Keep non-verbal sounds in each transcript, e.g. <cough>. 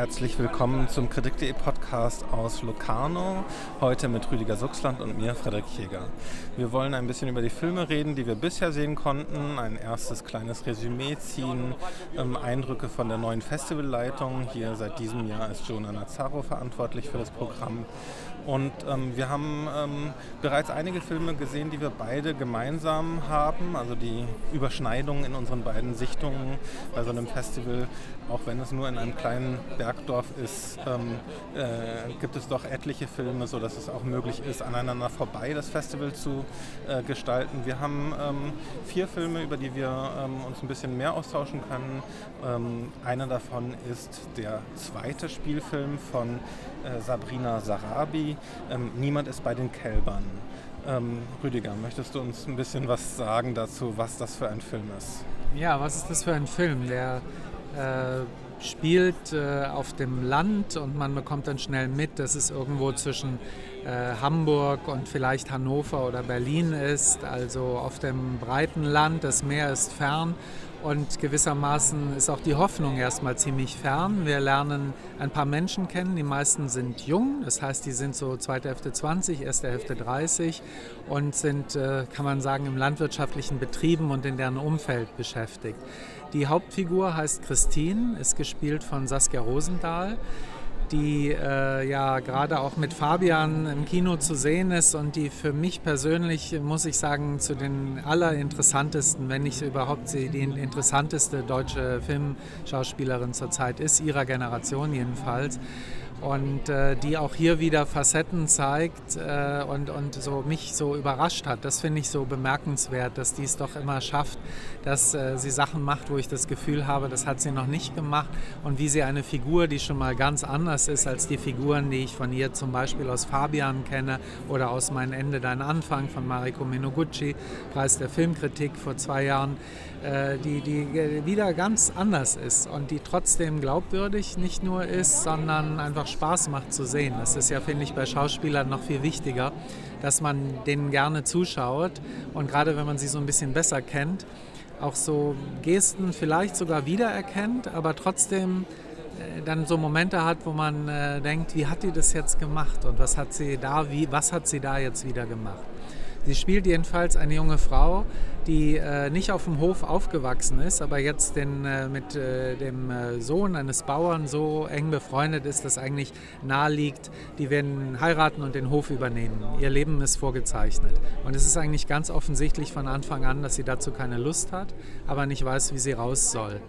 Herzlich willkommen zum Kritik.de Podcast aus Locarno. Heute mit Rüdiger Suchsland und mir, Frederik Jäger. Wir wollen ein bisschen über die Filme reden, die wir bisher sehen konnten, ein erstes kleines Resümee ziehen, ähm, Eindrücke von der neuen Festivalleitung. Hier seit diesem Jahr ist Jonah Nazaro verantwortlich für das Programm. Und ähm, wir haben ähm, bereits einige Filme gesehen, die wir beide gemeinsam haben, also die Überschneidungen in unseren beiden Sichtungen bei so einem Festival, auch wenn es nur in einem kleinen Bergdorf ist, ähm, äh, gibt es doch etliche Filme, sodass es auch möglich ist, aneinander vorbei das Festival zu äh, gestalten. Wir haben ähm, vier Filme, über die wir ähm, uns ein bisschen mehr austauschen können. Ähm, einer davon ist der zweite Spielfilm von äh, Sabrina Sarabi. Ähm, Niemand ist bei den Kälbern. Ähm, Rüdiger, möchtest du uns ein bisschen was sagen dazu, was das für ein Film ist? Ja, was ist das für ein Film? Der äh, spielt äh, auf dem Land und man bekommt dann schnell mit, dass es irgendwo zwischen äh, Hamburg und vielleicht Hannover oder Berlin ist, also auf dem breiten Land, das Meer ist fern und gewissermaßen ist auch die Hoffnung erstmal ziemlich fern. Wir lernen ein paar Menschen kennen, die meisten sind jung, das heißt, die sind so zweite Hälfte 20, erste Hälfte 30 und sind, äh, kann man sagen, im landwirtschaftlichen Betrieben und in deren Umfeld beschäftigt. Die Hauptfigur heißt Christine, ist gespielt von Saskia Rosendahl die äh, ja gerade auch mit Fabian im Kino zu sehen ist und die für mich persönlich, muss ich sagen, zu den allerinteressantesten, wenn nicht überhaupt die interessanteste deutsche Filmschauspielerin zurzeit ist, ihrer Generation jedenfalls und äh, die auch hier wieder Facetten zeigt äh, und, und so mich so überrascht hat. Das finde ich so bemerkenswert, dass die es doch immer schafft, dass äh, sie Sachen macht, wo ich das Gefühl habe, das hat sie noch nicht gemacht und wie sie eine Figur, die schon mal ganz anders ist als die Figuren, die ich von ihr zum Beispiel aus Fabian kenne oder aus Mein Ende, Dein Anfang von Mariko Minoguchi, Preis der Filmkritik vor zwei Jahren, äh, die, die wieder ganz anders ist und die trotzdem glaubwürdig nicht nur ist, sondern einfach Spaß macht zu sehen. Das ist ja, finde ich, bei Schauspielern noch viel wichtiger, dass man denen gerne zuschaut und gerade wenn man sie so ein bisschen besser kennt, auch so Gesten vielleicht sogar wiedererkennt, aber trotzdem äh, dann so Momente hat, wo man äh, denkt, wie hat die das jetzt gemacht und was hat sie da, wie, was hat sie da jetzt wieder gemacht? Sie spielt jedenfalls eine junge Frau, die äh, nicht auf dem Hof aufgewachsen ist, aber jetzt den, äh, mit äh, dem äh, Sohn eines Bauern so eng befreundet ist, dass eigentlich nahe liegt, die werden heiraten und den Hof übernehmen. Ihr Leben ist vorgezeichnet. Und es ist eigentlich ganz offensichtlich von Anfang an, dass sie dazu keine Lust hat, aber nicht weiß, wie sie raus soll.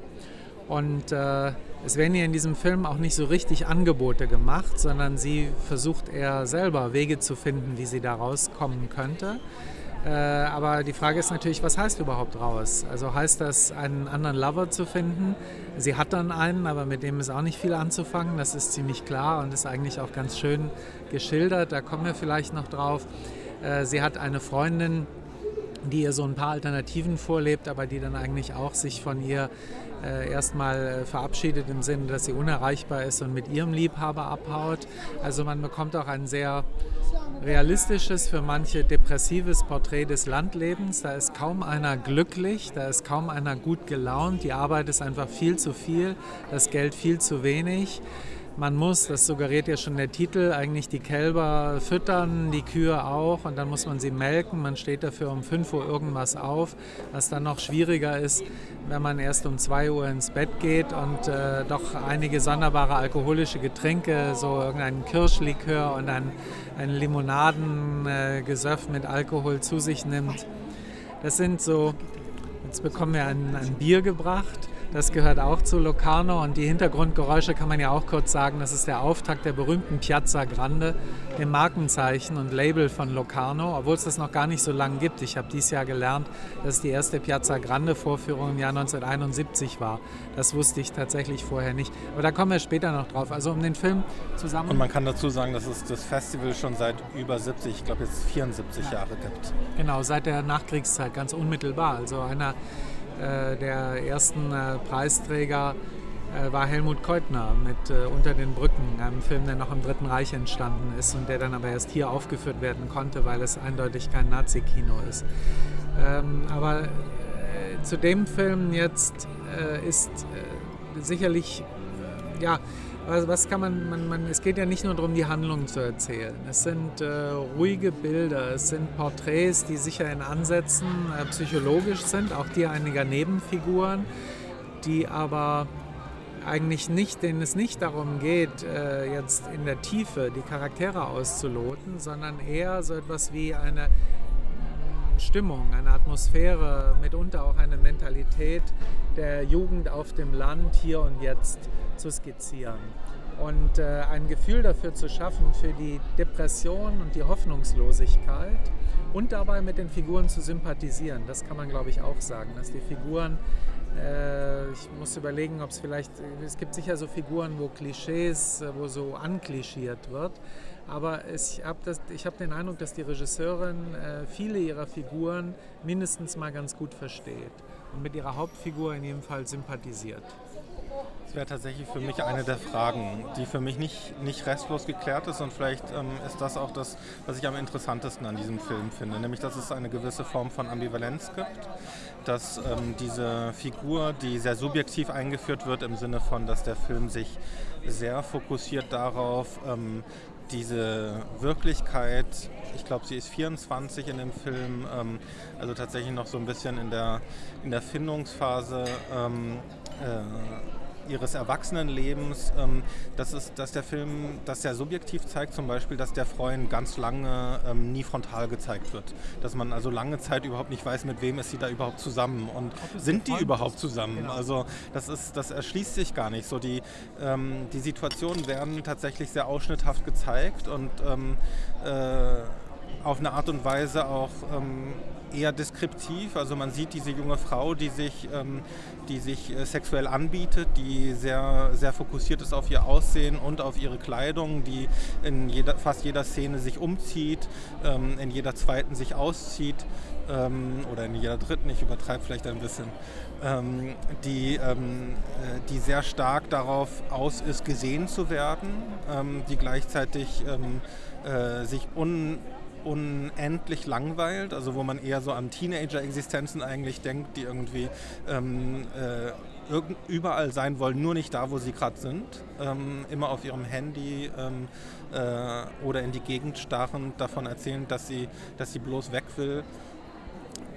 Und äh, es werden ihr in diesem Film auch nicht so richtig Angebote gemacht, sondern sie versucht eher selber Wege zu finden, wie sie da rauskommen könnte. Äh, aber die Frage ist natürlich, was heißt überhaupt raus? Also heißt das, einen anderen Lover zu finden? Sie hat dann einen, aber mit dem ist auch nicht viel anzufangen. Das ist ziemlich klar und ist eigentlich auch ganz schön geschildert. Da kommen wir vielleicht noch drauf. Äh, sie hat eine Freundin, die ihr so ein paar Alternativen vorlebt, aber die dann eigentlich auch sich von ihr äh, erstmal äh, verabschiedet im Sinne, dass sie unerreichbar ist und mit ihrem Liebhaber abhaut. Also man bekommt auch ein sehr realistisches, für manche depressives Porträt des Landlebens. Da ist kaum einer glücklich, da ist kaum einer gut gelaunt. Die Arbeit ist einfach viel zu viel, das Geld viel zu wenig. Man muss, das suggeriert ja schon der Titel, eigentlich die Kälber füttern, die Kühe auch und dann muss man sie melken. Man steht dafür um 5 Uhr irgendwas auf, was dann noch schwieriger ist, wenn man erst um 2 Uhr ins Bett geht und äh, doch einige sonderbare alkoholische Getränke, so irgendein Kirschlikör und ein, ein Limonadengesöff äh, mit Alkohol zu sich nimmt. Das sind so, jetzt bekommen wir ein, ein Bier gebracht das gehört auch zu Locarno und die Hintergrundgeräusche kann man ja auch kurz sagen, das ist der Auftakt der berühmten Piazza Grande, dem Markenzeichen und Label von Locarno, obwohl es das noch gar nicht so lange gibt. Ich habe dieses Jahr gelernt, dass die erste Piazza Grande Vorführung im Jahr 1971 war. Das wusste ich tatsächlich vorher nicht. Aber da kommen wir später noch drauf. Also um den Film zusammen. Und man kann dazu sagen, dass es das Festival schon seit über 70, ich glaube jetzt 74 ja. Jahre gibt. Genau, seit der Nachkriegszeit, ganz unmittelbar. Also einer der ersten äh, Preisträger äh, war Helmut Keutner mit Unter den Brücken, einem Film, der noch im Dritten Reich entstanden ist und der dann aber erst hier aufgeführt werden konnte, weil es eindeutig kein Nazi-Kino ist. Ähm, aber zu dem Film jetzt ist sicherlich ja, was, was kann man, man, man, es geht ja nicht nur darum, die Handlung zu erzählen. Es sind äh, ruhige Bilder, es sind Porträts, die sicher in Ansätzen äh, psychologisch sind, auch die einiger Nebenfiguren, die aber eigentlich nicht, denen es nicht darum geht, äh, jetzt in der Tiefe die Charaktere auszuloten, sondern eher so etwas wie eine Stimmung, eine Atmosphäre, mitunter auch eine Mentalität der Jugend auf dem Land hier und jetzt zu skizzieren und äh, ein Gefühl dafür zu schaffen, für die Depression und die Hoffnungslosigkeit und dabei mit den Figuren zu sympathisieren. Das kann man, glaube ich, auch sagen, dass die Figuren äh, ich muss überlegen, ob es vielleicht, es gibt sicher so Figuren, wo Klischees, wo so anklischiert wird. Aber ich habe hab den Eindruck, dass die Regisseurin äh, viele ihrer Figuren mindestens mal ganz gut versteht und mit ihrer Hauptfigur in jedem Fall sympathisiert. Das wäre tatsächlich für mich eine der Fragen, die für mich nicht, nicht restlos geklärt ist und vielleicht ähm, ist das auch das, was ich am interessantesten an diesem Film finde, nämlich dass es eine gewisse Form von Ambivalenz gibt, dass ähm, diese Figur, die sehr subjektiv eingeführt wird im Sinne von, dass der Film sich sehr fokussiert darauf, ähm, diese Wirklichkeit, ich glaube, sie ist 24 in dem Film, ähm, also tatsächlich noch so ein bisschen in der, in der Findungsphase. Ähm, äh, ihres Erwachsenenlebens, ähm, das ist, dass der Film das sehr subjektiv zeigt, zum Beispiel, dass der Freund ganz lange ähm, nie frontal gezeigt wird. Dass man also lange Zeit überhaupt nicht weiß, mit wem ist sie da überhaupt zusammen und sind die überhaupt zusammen. Genau. Also das ist, das erschließt sich gar nicht so. Die, ähm, die Situationen werden tatsächlich sehr ausschnitthaft gezeigt und ähm, äh, auf eine Art und Weise auch ähm, eher deskriptiv. Also man sieht diese junge Frau, die sich, ähm, die sich äh, sexuell anbietet, die sehr, sehr fokussiert ist auf ihr Aussehen und auf ihre Kleidung, die in jeder, fast jeder Szene sich umzieht, ähm, in jeder zweiten sich auszieht ähm, oder in jeder dritten, ich übertreibe vielleicht ein bisschen, ähm, die, ähm, äh, die sehr stark darauf aus ist, gesehen zu werden, ähm, die gleichzeitig äh, sich un unendlich langweilt, also wo man eher so an Teenager-Existenzen eigentlich denkt, die irgendwie ähm, äh, überall sein wollen, nur nicht da, wo sie gerade sind, ähm, immer auf ihrem Handy ähm, äh, oder in die Gegend starren, davon erzählen, dass sie, dass sie bloß weg will.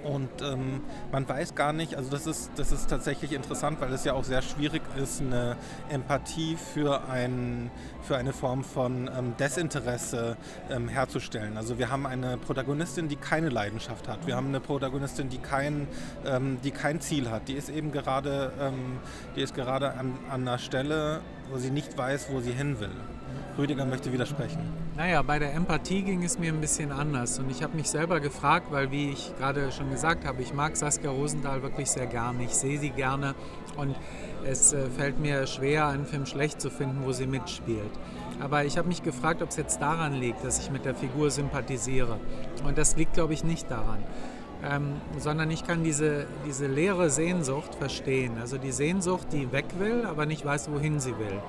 Und ähm, man weiß gar nicht, also das ist, das ist tatsächlich interessant, weil es ja auch sehr schwierig ist, eine Empathie für, ein, für eine Form von ähm, Desinteresse ähm, herzustellen. Also wir haben eine Protagonistin, die keine Leidenschaft hat. Wir haben eine Protagonistin, die kein, ähm, die kein Ziel hat. Die ist eben gerade, ähm, die ist gerade an, an einer Stelle, wo sie nicht weiß, wo sie hin will. Rüdiger möchte widersprechen. Naja, bei der Empathie ging es mir ein bisschen anders. Und ich habe mich selber gefragt, weil, wie ich gerade schon gesagt habe, ich mag Saskia Rosendahl wirklich sehr gerne. Ich sehe sie gerne. Und es äh, fällt mir schwer, einen Film schlecht zu finden, wo sie mitspielt. Aber ich habe mich gefragt, ob es jetzt daran liegt, dass ich mit der Figur sympathisiere. Und das liegt, glaube ich, nicht daran. Ähm, sondern ich kann diese, diese leere Sehnsucht verstehen. Also die Sehnsucht, die weg will, aber nicht weiß, wohin sie will.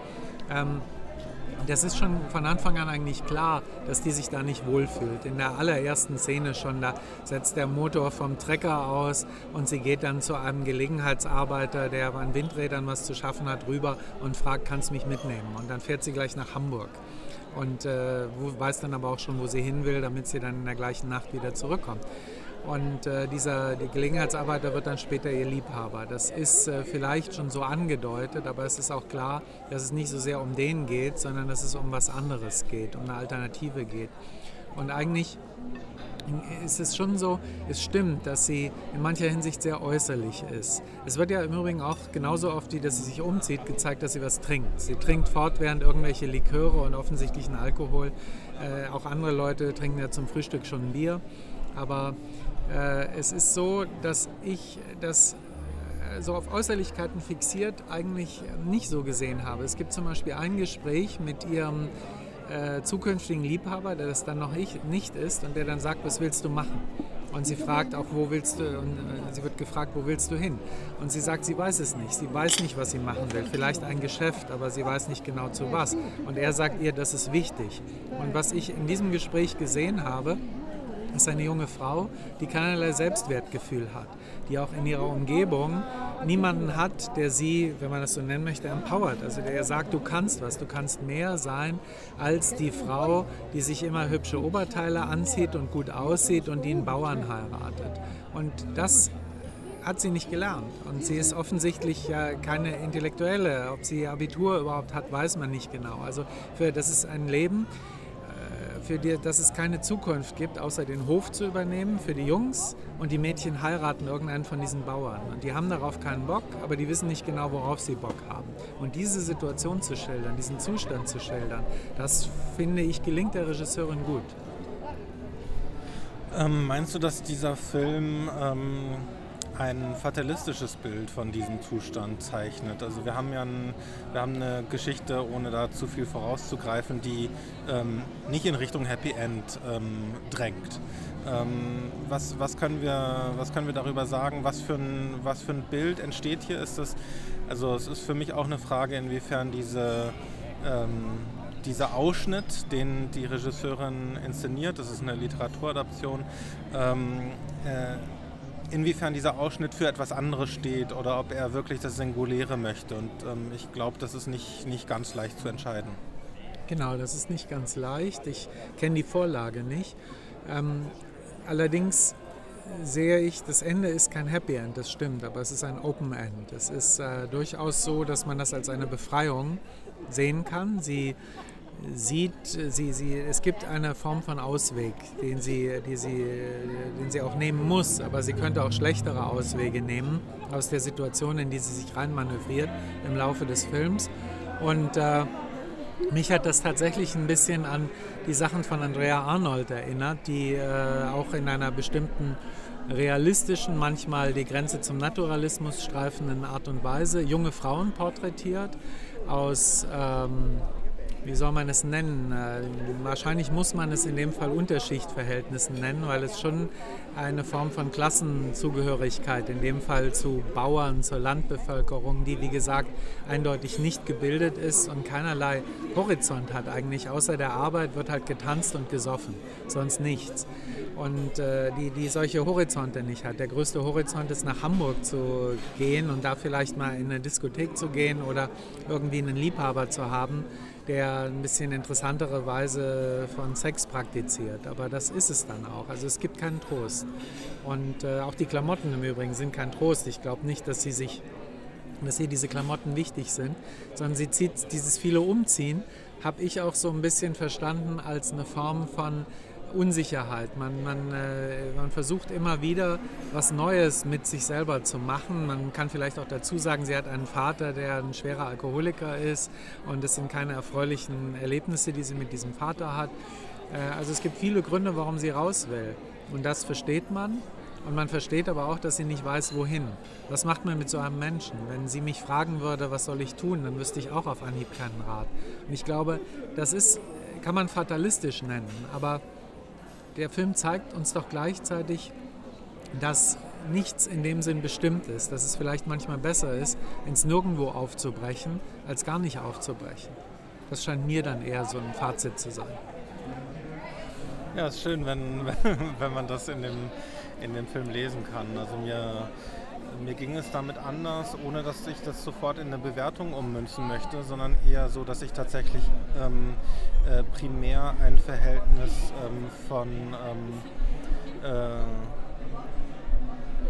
Ähm, das ist schon von Anfang an eigentlich klar, dass die sich da nicht wohlfühlt. In der allerersten Szene schon, da setzt der Motor vom Trecker aus und sie geht dann zu einem Gelegenheitsarbeiter, der an Windrädern was zu schaffen hat, rüber und fragt, kannst du mich mitnehmen? Und dann fährt sie gleich nach Hamburg und äh, weiß dann aber auch schon, wo sie hin will, damit sie dann in der gleichen Nacht wieder zurückkommt. Und äh, dieser die Gelegenheitsarbeiter wird dann später ihr Liebhaber. Das ist äh, vielleicht schon so angedeutet, aber es ist auch klar, dass es nicht so sehr um den geht, sondern dass es um was anderes geht, um eine Alternative geht. Und eigentlich ist es schon so, es stimmt, dass sie in mancher Hinsicht sehr äußerlich ist. Es wird ja im Übrigen auch genauso oft, wie dass sie sich umzieht, gezeigt, dass sie was trinkt. Sie trinkt fortwährend irgendwelche Liköre und offensichtlichen Alkohol. Äh, auch andere Leute trinken ja zum Frühstück schon ein Bier. Aber es ist so, dass ich das äh, so auf Äußerlichkeiten fixiert eigentlich nicht so gesehen habe. Es gibt zum Beispiel ein Gespräch mit ihrem äh, zukünftigen Liebhaber, der das dann noch ich, nicht ist und der dann sagt, was willst du machen? Und sie fragt auch, wo willst du, und äh, sie wird gefragt, wo willst du hin? Und sie sagt, sie weiß es nicht. Sie weiß nicht, was sie machen will. Vielleicht ein Geschäft, aber sie weiß nicht genau zu was. Und er sagt ihr, das ist wichtig. Und was ich in diesem Gespräch gesehen habe, ist eine junge Frau, die keinerlei Selbstwertgefühl hat, die auch in ihrer Umgebung niemanden hat, der sie, wenn man das so nennen möchte, empowert. Also der sagt, du kannst was, du kannst mehr sein als die Frau, die sich immer hübsche Oberteile anzieht und gut aussieht und die einen Bauern heiratet. Und das hat sie nicht gelernt. Und sie ist offensichtlich ja keine Intellektuelle. Ob sie Abitur überhaupt hat, weiß man nicht genau. Also für, das ist ein Leben, für die, dass es keine Zukunft gibt, außer den Hof zu übernehmen für die Jungs und die Mädchen heiraten irgendeinen von diesen Bauern. Und die haben darauf keinen Bock, aber die wissen nicht genau, worauf sie Bock haben. Und diese Situation zu schildern, diesen Zustand zu schildern, das finde ich gelingt der Regisseurin gut. Ähm, meinst du, dass dieser Film ähm ein fatalistisches Bild von diesem Zustand zeichnet. Also wir haben ja ein, wir haben eine Geschichte, ohne da zu viel vorauszugreifen, die ähm, nicht in Richtung Happy End ähm, drängt. Ähm, was, was, können wir, was können wir darüber sagen? Was für, ein, was für ein Bild entsteht hier? Ist das, also es ist für mich auch eine Frage, inwiefern diese ähm, dieser Ausschnitt, den die Regisseurin inszeniert, das ist eine Literaturadaption, ähm, äh, inwiefern dieser Ausschnitt für etwas anderes steht oder ob er wirklich das Singuläre möchte. Und ähm, ich glaube, das ist nicht, nicht ganz leicht zu entscheiden. Genau, das ist nicht ganz leicht. Ich kenne die Vorlage nicht. Ähm, allerdings sehe ich, das Ende ist kein Happy End, das stimmt, aber es ist ein Open End. Es ist äh, durchaus so, dass man das als eine Befreiung sehen kann. Sie sieht, sie, sie, es gibt eine Form von Ausweg, den sie, die sie, den sie auch nehmen muss, aber sie könnte auch schlechtere Auswege nehmen aus der Situation, in die sie sich reinmanövriert im Laufe des Films. Und äh, mich hat das tatsächlich ein bisschen an die Sachen von Andrea Arnold erinnert, die äh, auch in einer bestimmten realistischen, manchmal die Grenze zum Naturalismus streifenden Art und Weise junge Frauen porträtiert aus ähm, wie soll man es nennen? Äh, wahrscheinlich muss man es in dem Fall Unterschichtverhältnissen nennen, weil es schon eine Form von Klassenzugehörigkeit, in dem Fall zu Bauern, zur Landbevölkerung, die wie gesagt eindeutig nicht gebildet ist und keinerlei Horizont hat eigentlich. Außer der Arbeit wird halt getanzt und gesoffen, sonst nichts. Und äh, die, die solche Horizonte nicht hat. Der größte Horizont ist nach Hamburg zu gehen und da vielleicht mal in eine Diskothek zu gehen oder irgendwie einen Liebhaber zu haben der ein bisschen interessantere Weise von Sex praktiziert. Aber das ist es dann auch. Also es gibt keinen Trost. Und äh, auch die Klamotten im Übrigen sind kein Trost. Ich glaube nicht, dass sie sich dass ihr diese Klamotten wichtig sind, sondern sie zieht dieses viele Umziehen, habe ich auch so ein bisschen verstanden als eine Form von Unsicherheit. Man, man, äh, man versucht immer wieder was Neues mit sich selber zu machen. Man kann vielleicht auch dazu sagen, sie hat einen Vater, der ein schwerer Alkoholiker ist und es sind keine erfreulichen Erlebnisse, die sie mit diesem Vater hat. Äh, also es gibt viele Gründe, warum sie raus will. Und das versteht man. Und man versteht aber auch, dass sie nicht weiß, wohin. Was macht man mit so einem Menschen? Wenn sie mich fragen würde, was soll ich tun, dann wüsste ich auch auf Anhieb keinen Rat. Und ich glaube, das ist, kann man fatalistisch nennen, aber der Film zeigt uns doch gleichzeitig, dass nichts in dem Sinn bestimmt ist, dass es vielleicht manchmal besser ist, ins Nirgendwo aufzubrechen, als gar nicht aufzubrechen. Das scheint mir dann eher so ein Fazit zu sein. Ja, es ist schön, wenn, <laughs> wenn man das in dem, in dem Film lesen kann. Also mir mir ging es damit anders, ohne dass ich das sofort in eine Bewertung ummünzen möchte, sondern eher so, dass ich tatsächlich ähm, äh, primär ein Verhältnis ähm, von ähm, äh,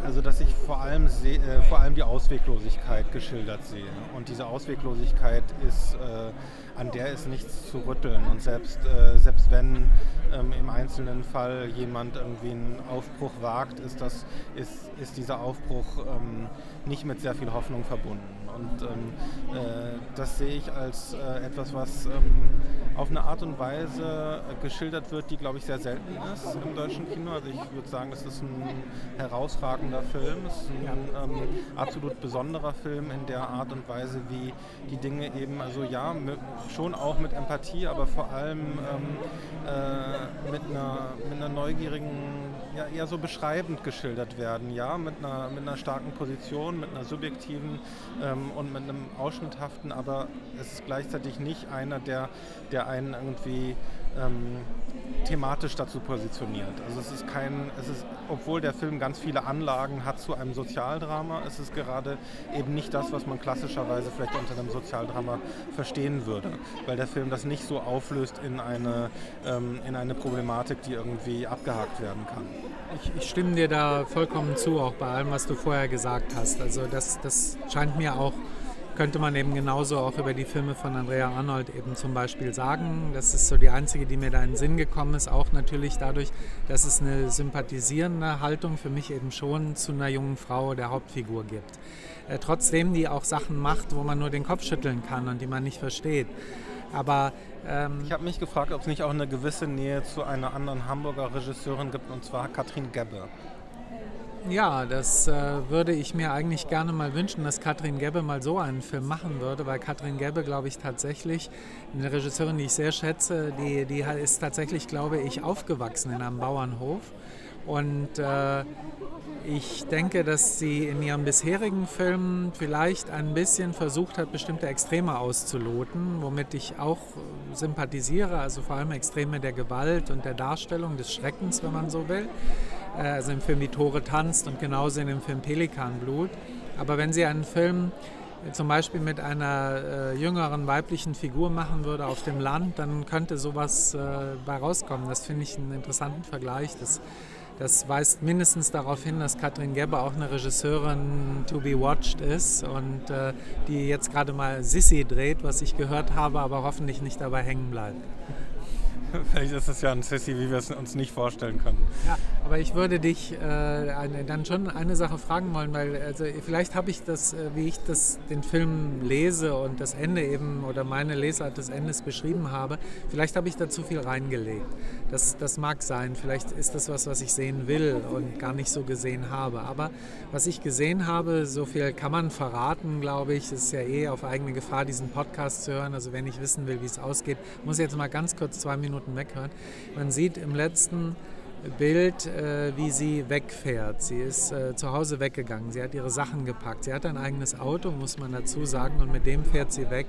also dass ich vor allem, seh, äh, vor allem die Ausweglosigkeit geschildert sehe. Und diese Ausweglosigkeit ist, äh, an der ist nichts zu rütteln. Und selbst, äh, selbst wenn ähm, im einzelnen Fall jemand irgendwie einen Aufbruch wagt, ist, das, ist, ist dieser Aufbruch ähm, nicht mit sehr viel Hoffnung verbunden. Und ähm, äh, das sehe ich als äh, etwas, was ähm, auf eine Art und Weise äh, geschildert wird, die, glaube ich, sehr selten ist im deutschen Kino. Also ich würde sagen, es ist ein herausragender Film. Es ist ein ähm, absolut besonderer Film in der Art und Weise, wie die Dinge eben, also ja, mit, schon auch mit Empathie, aber vor allem ähm, äh, mit, einer, mit einer neugierigen ja, eher so beschreibend geschildert werden, ja, mit einer, mit einer starken Position, mit einer subjektiven ähm, und mit einem ausschnitthaften, aber es ist gleichzeitig nicht einer, der, der einen irgendwie ähm, thematisch dazu positioniert. Also es ist kein, es ist, obwohl der Film ganz viele Anlagen hat zu einem Sozialdrama, ist es gerade eben nicht das, was man klassischerweise vielleicht unter einem Sozialdrama verstehen würde, weil der Film das nicht so auflöst in eine, ähm, in eine Problematik, die irgendwie abgehakt werden kann. Ich, ich, stimme dir da vollkommen zu, auch bei allem, was du vorher gesagt hast. Also das, das scheint mir auch könnte man eben genauso auch über die Filme von Andrea Arnold eben zum Beispiel sagen. Das ist so die einzige, die mir da in den Sinn gekommen ist. Auch natürlich dadurch, dass es eine sympathisierende Haltung für mich eben schon zu einer jungen Frau der Hauptfigur gibt. Äh, trotzdem, die auch Sachen macht, wo man nur den Kopf schütteln kann und die man nicht versteht. Aber ähm, ich habe mich gefragt, ob es nicht auch eine gewisse Nähe zu einer anderen Hamburger Regisseurin gibt, und zwar Katrin Gebbe. Ja, das äh, würde ich mir eigentlich gerne mal wünschen, dass Katrin Gebbe mal so einen Film machen würde, weil Katrin Gebbe, glaube ich, tatsächlich eine Regisseurin, die ich sehr schätze, die, die ist tatsächlich, glaube ich, aufgewachsen in einem Bauernhof. Und äh, ich denke, dass sie in ihren bisherigen Filmen vielleicht ein bisschen versucht hat, bestimmte Extreme auszuloten, womit ich auch sympathisiere, also vor allem Extreme der Gewalt und der Darstellung des Schreckens, wenn man so will. Äh, also im Film Die Tore tanzt und genauso in dem Film Pelikanblut. Aber wenn sie einen Film äh, zum Beispiel mit einer äh, jüngeren weiblichen Figur machen würde auf dem Land, dann könnte sowas äh, bei rauskommen. Das finde ich einen interessanten Vergleich. Das, das weist mindestens darauf hin, dass Katrin Gebbe auch eine Regisseurin to be watched ist und äh, die jetzt gerade mal Sissy dreht, was ich gehört habe, aber hoffentlich nicht dabei hängen bleibt. <laughs> Vielleicht ist es ja ein Sissy, wie wir es uns nicht vorstellen können. Ja, aber ich würde dich äh, eine, dann schon eine Sache fragen wollen, weil also vielleicht habe ich das, äh, wie ich das, den Film lese und das Ende eben oder meine Lesart des Endes beschrieben habe, vielleicht habe ich da zu viel reingelegt. Das, das mag sein. Vielleicht ist das was, was ich sehen will und gar nicht so gesehen habe. Aber was ich gesehen habe, so viel kann man verraten, glaube ich. Es ist ja eh auf eigene Gefahr, diesen Podcast zu hören. Also wenn ich wissen will, wie es ausgeht, muss ich jetzt mal ganz kurz zwei Minuten weghören. Man sieht im letzten Bild, äh, wie sie wegfährt. Sie ist äh, zu Hause weggegangen. Sie hat ihre Sachen gepackt. Sie hat ein eigenes Auto, muss man dazu sagen, und mit dem fährt sie weg.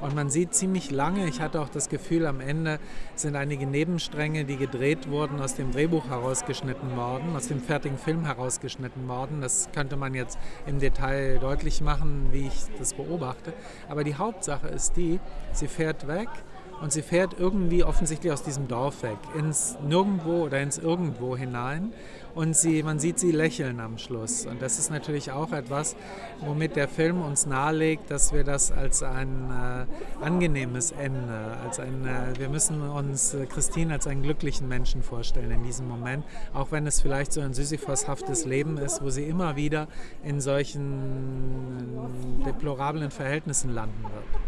Und man sieht ziemlich lange, ich hatte auch das Gefühl, am Ende sind einige Nebenstränge, die gedreht wurden, aus dem Drehbuch herausgeschnitten worden, aus dem fertigen Film herausgeschnitten worden. Das könnte man jetzt im Detail deutlich machen, wie ich das beobachte. Aber die Hauptsache ist die, sie fährt weg und sie fährt irgendwie offensichtlich aus diesem Dorf weg, ins Nirgendwo oder ins Irgendwo hinein. Und sie, man sieht sie lächeln am Schluss. Und das ist natürlich auch etwas, womit der Film uns nahelegt, dass wir das als ein äh, angenehmes Ende, als ein, äh, wir müssen uns äh, Christine als einen glücklichen Menschen vorstellen in diesem Moment, auch wenn es vielleicht so ein sisyphoshaftes Leben ist, wo sie immer wieder in solchen deplorablen Verhältnissen landen wird.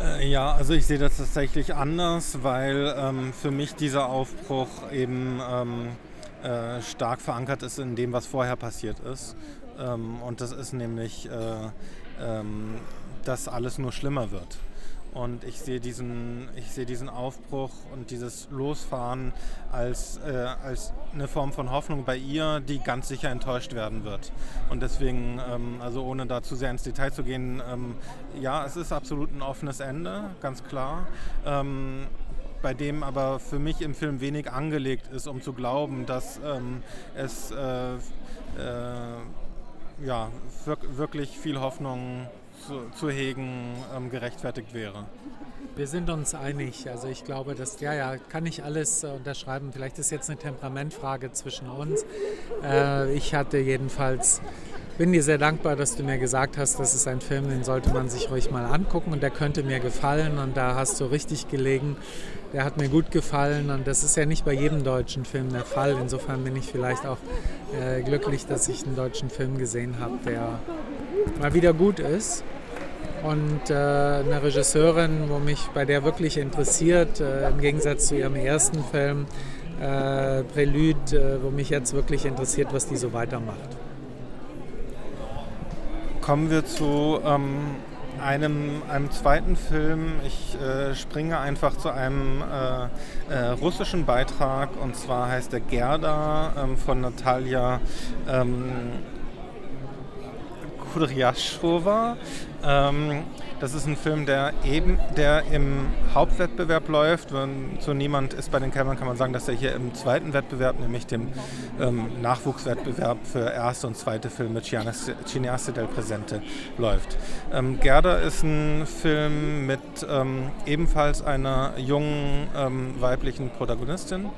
Äh, ja, also ich sehe das tatsächlich anders, weil ähm, für mich dieser Aufbruch eben ähm, äh, stark verankert ist in dem, was vorher passiert ist. Ähm, und das ist nämlich, äh, ähm, dass alles nur schlimmer wird. Und ich sehe diesen, ich sehe diesen Aufbruch und dieses Losfahren als, äh, als eine Form von Hoffnung bei ihr, die ganz sicher enttäuscht werden wird. Und deswegen, ähm, also ohne da zu sehr ins Detail zu gehen, ähm, ja, es ist absolut ein offenes Ende, ganz klar. Ähm, bei dem aber für mich im Film wenig angelegt ist, um zu glauben, dass ähm, es äh, äh, ja, wirklich viel Hoffnung zu, zu hegen ähm, gerechtfertigt wäre. Wir sind uns einig. Also ich glaube, dass, ja, ja, kann ich alles äh, unterschreiben. Vielleicht ist jetzt eine Temperamentfrage zwischen uns. Äh, ich hatte jedenfalls, bin dir sehr dankbar, dass du mir gesagt hast, das ist ein Film, den sollte man sich ruhig mal angucken und der könnte mir gefallen und da hast du richtig gelegen. Der hat mir gut gefallen und das ist ja nicht bei jedem deutschen Film der Fall. Insofern bin ich vielleicht auch äh, glücklich, dass ich einen deutschen Film gesehen habe, der mal wieder gut ist. Und äh, eine Regisseurin, wo mich bei der wirklich interessiert, äh, im Gegensatz zu ihrem ersten Film, äh, Prelude, äh, wo mich jetzt wirklich interessiert, was die so weitermacht. Kommen wir zu ähm, einem, einem zweiten Film. Ich äh, springe einfach zu einem äh, russischen Beitrag und zwar heißt der Gerda ähm, von Natalia ähm, Kudryashova. Ähm, das ist ein Film, der eben, der im Hauptwettbewerb läuft. Wenn so niemand ist bei den Cameron, kann man sagen, dass er hier im zweiten Wettbewerb, nämlich dem ähm, Nachwuchswettbewerb für erste und zweite Filme Cineaste del Presente läuft. Ähm, Gerda ist ein Film mit ähm, ebenfalls einer jungen ähm, weiblichen Protagonistin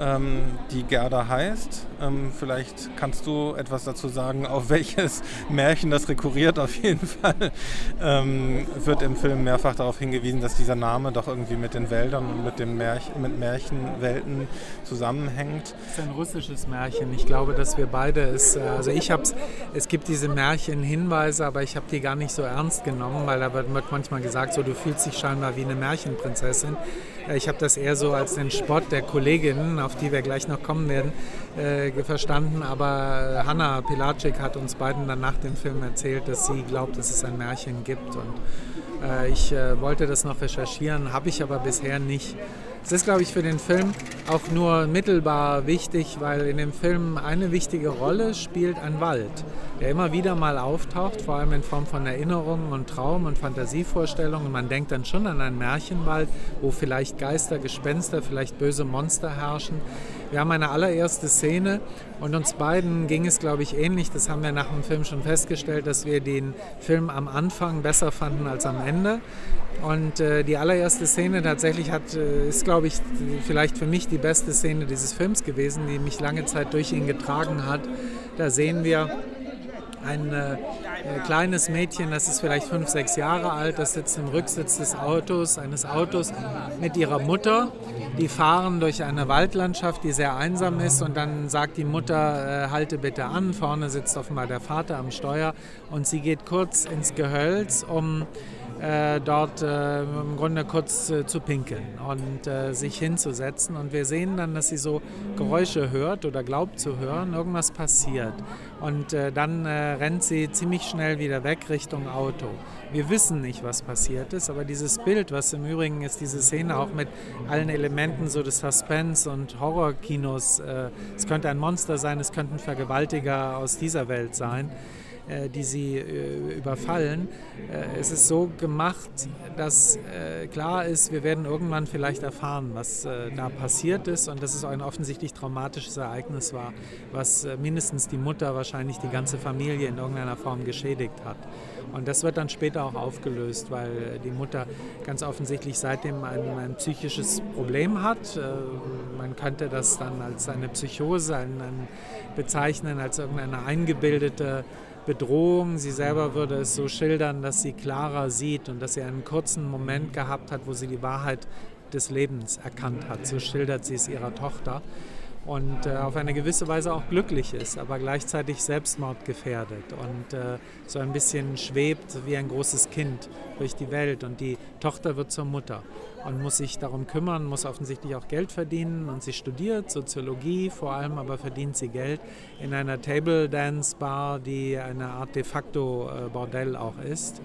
ähm, die Gerda heißt. Ähm, vielleicht kannst du etwas dazu sagen, auf <laughs> welches Märchen das rekurriert. Auf jeden Fall ähm, wird im Film mehrfach darauf hingewiesen, dass dieser Name doch irgendwie mit den Wäldern und mit, den Märchen, mit Märchenwelten zusammenhängt. Das ist ein russisches Märchen. Ich glaube, dass wir beide es, äh, also ich habe es, es gibt diese Märchenhinweise, aber ich habe die gar nicht so ernst genommen, weil da wird manchmal gesagt, so du fühlst dich scheinbar wie eine Märchenprinzessin. Äh, ich habe das eher so als den Spott der Kolleginnen, auf die wir gleich noch kommen werden, äh, verstanden. Aber Hanna Pilacek hat uns beiden dann nach dem Film erzählt, dass sie glaubt, dass es ein Märchen gibt. Und äh, ich äh, wollte das noch recherchieren, habe ich aber bisher nicht. Es ist, glaube ich, für den Film auch nur mittelbar wichtig, weil in dem Film eine wichtige Rolle spielt ein Wald, der immer wieder mal auftaucht, vor allem in Form von Erinnerungen und Traum- und Fantasievorstellungen. Man denkt dann schon an einen Märchenwald, wo vielleicht Geister, Gespenster, vielleicht böse Monster herrschen. Wir haben eine allererste Szene und uns beiden ging es, glaube ich, ähnlich. Das haben wir nach dem Film schon festgestellt, dass wir den Film am Anfang besser fanden als am Ende. Und äh, die allererste Szene tatsächlich hat, äh, ist, glaube ich, vielleicht für mich die beste Szene dieses Films gewesen, die mich lange Zeit durch ihn getragen hat. Da sehen wir ein äh, kleines Mädchen, das ist vielleicht fünf, sechs Jahre alt, das sitzt im Rücksitz des Autos, eines Autos mit ihrer Mutter. Die fahren durch eine Waldlandschaft, die sehr einsam ist und dann sagt die Mutter, äh, halte bitte an, vorne sitzt offenbar der Vater am Steuer und sie geht kurz ins Gehölz, um äh, dort äh, im Grunde kurz äh, zu pinkeln und äh, sich hinzusetzen. Und wir sehen dann, dass sie so Geräusche hört oder glaubt zu hören, irgendwas passiert. Und äh, dann äh, rennt sie ziemlich schnell wieder weg Richtung Auto. Wir wissen nicht, was passiert ist, aber dieses Bild, was im Übrigen ist, diese Szene auch mit allen Elementen so des Suspense und Horrorkinos, es könnte ein Monster sein, es könnten Vergewaltiger aus dieser Welt sein äh, die sie äh, überfallen. Äh, es ist so gemacht, dass klar ist, wir werden irgendwann vielleicht erfahren, was da passiert ist und dass es ein offensichtlich traumatisches Ereignis war, was mindestens die Mutter, wahrscheinlich die ganze Familie in irgendeiner Form geschädigt hat. Und das wird dann später auch aufgelöst, weil die Mutter ganz offensichtlich seitdem ein, ein psychisches Problem hat. Man könnte das dann als eine Psychose ein, ein bezeichnen, als irgendeine eingebildete Bedrohung. Sie selber würde es so schildern, dass sie klarer sieht und dass sie einen kurzen Moment gehabt hat, wo sie die Wahrheit des Lebens erkannt hat. So schildert sie es ihrer Tochter und äh, auf eine gewisse Weise auch glücklich ist, aber gleichzeitig selbstmordgefährdet und äh, so ein bisschen schwebt wie ein großes Kind durch die Welt. Und die Tochter wird zur Mutter und muss sich darum kümmern, muss offensichtlich auch Geld verdienen und sie studiert Soziologie, vor allem aber verdient sie Geld in einer Table Dance Bar, die eine Art de facto äh, Bordell auch ist.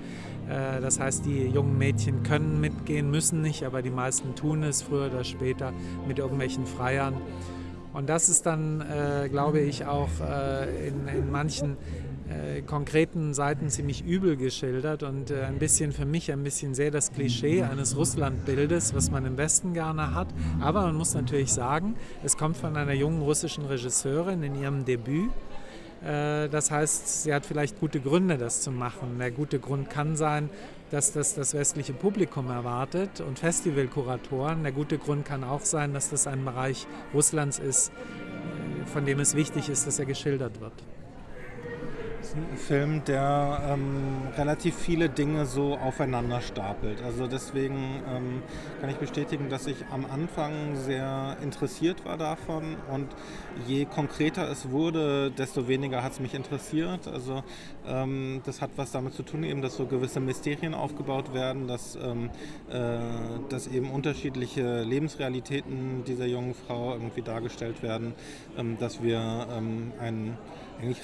Äh, das heißt, die jungen Mädchen können mitgehen, müssen nicht, aber die meisten tun es früher oder später mit irgendwelchen Freiern. Und das ist dann, äh, glaube ich, auch äh, in, in, manchen äh, konkreten Seiten ziemlich übel geschildert und äh, ein bisschen für mich ein bisschen sehr das Klischee eines Russlandbildes, was man im Westen gerne hat. Aber man muss natürlich sagen, es kommt von einer jungen russischen Regisseurin in ihrem Debüt. Äh, das heißt, sie hat vielleicht gute Gründe, das zu machen. Der gute Grund kann sein, dass das das westliche Publikum erwartet und Festivalkuratoren. Der gute Grund kann auch sein, dass das ein Bereich Russlands ist, von dem es wichtig ist, dass er geschildert wird Film, der ähm, relativ viele Dinge so aufeinander stapelt. Also deswegen ähm, kann ich bestätigen, dass ich am Anfang sehr interessiert war davon und je konkreter es wurde, desto weniger hat es mich interessiert. Also ähm, das hat was damit zu tun, eben, dass so gewisse Mysterien aufgebaut werden, dass, ähm, äh, dass eben unterschiedliche Lebensrealitäten dieser jungen Frau irgendwie dargestellt werden, ähm, dass wir ähm, einen eigentlich